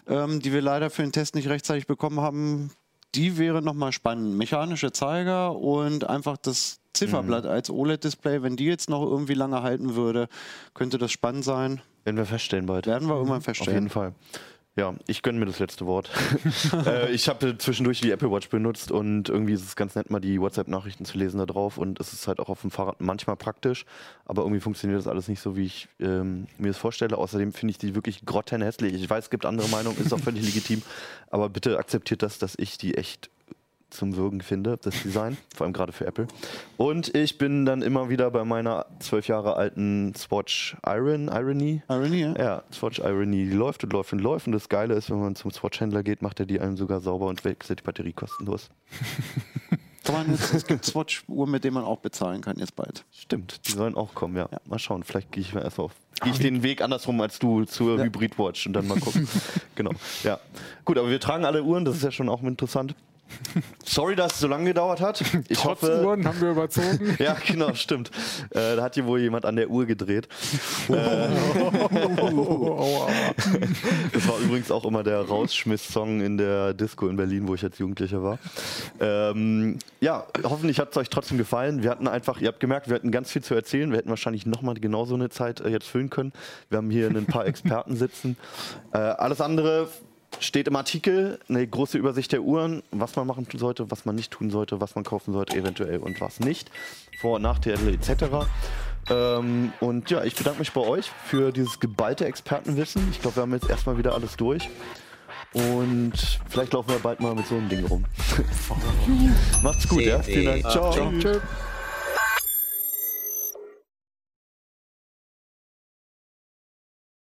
ähm, die wir leider für den Test nicht rechtzeitig bekommen haben, die wäre nochmal spannend. Mechanische Zeiger und einfach das Zifferblatt als OLED-Display, wenn die jetzt noch irgendwie lange halten würde, könnte das spannend sein.
Werden wir feststellen bald.
Werden wir irgendwann
Auf
feststellen.
jeden Fall. ja, ich gönne mir das letzte Wort. äh, ich habe zwischendurch die Apple Watch benutzt und irgendwie ist es ganz nett, mal die WhatsApp-Nachrichten zu lesen da drauf und es ist halt auch auf dem Fahrrad manchmal praktisch, aber irgendwie funktioniert das alles nicht so, wie ich ähm, mir das vorstelle. Außerdem finde ich die wirklich grottenhässlich. Ich weiß, es gibt andere Meinungen, ist auch völlig legitim, aber bitte akzeptiert das, dass ich die echt zum Würgen finde, das Design, vor allem gerade für Apple. Und ich bin dann immer wieder bei meiner zwölf Jahre alten Swatch Iron, Irony.
Irony, ja?
Ja, Swatch Irony, die läuft und läuft und läuft. Und das Geile ist, wenn man zum Swatch-Händler geht, macht er die einem sogar sauber und wechselt die Batterie kostenlos.
Jetzt, es gibt Swatch-Uhren, mit denen man auch bezahlen kann jetzt bald.
Stimmt, die sollen auch kommen, ja. Mal schauen, vielleicht gehe ich mal erst auf. Gehe ich den Weg andersrum als du zur
Ja.
Hybrid-Watch und dann mal gucken. genau, ja. Gut, aber wir tragen alle Uhren, das ist ja schon auch interessant. Sorry, dass es so lange gedauert hat. Ich
Trotz
hoffe,
Uhren haben wir überzogen.
Ja, genau, stimmt. Äh, da hat hier wohl jemand an der Uhr gedreht.
Oh,
Das war übrigens auch immer der Rausschmiss-Song in der Disco in Berlin, wo ich als Jugendlicher war. Ähm, ja, hoffentlich hat es euch trotzdem gefallen. Wir hatten einfach, ihr habt gemerkt, wir hatten ganz viel zu erzählen. Wir hätten wahrscheinlich nochmal genauso eine Zeit äh, jetzt füllen können. Wir haben hier ein paar Experten sitzen. Äh, alles andere steht im Artikel, eine große Übersicht der Uhren, was man machen sollte, was man nicht tun sollte, was man kaufen sollte eventuell und was nicht. Vor- und Nachteile etc. Ähm, und ja, ich bedanke mich bei euch für dieses geballte Expertenwissen. Ich glaube, wir haben jetzt erstmal wieder alles durch. Und vielleicht laufen wir bald mal mit so einem Ding rum. Macht's gut, ja? Vielen Dank. Ciao.
Ciao.
Tschüss.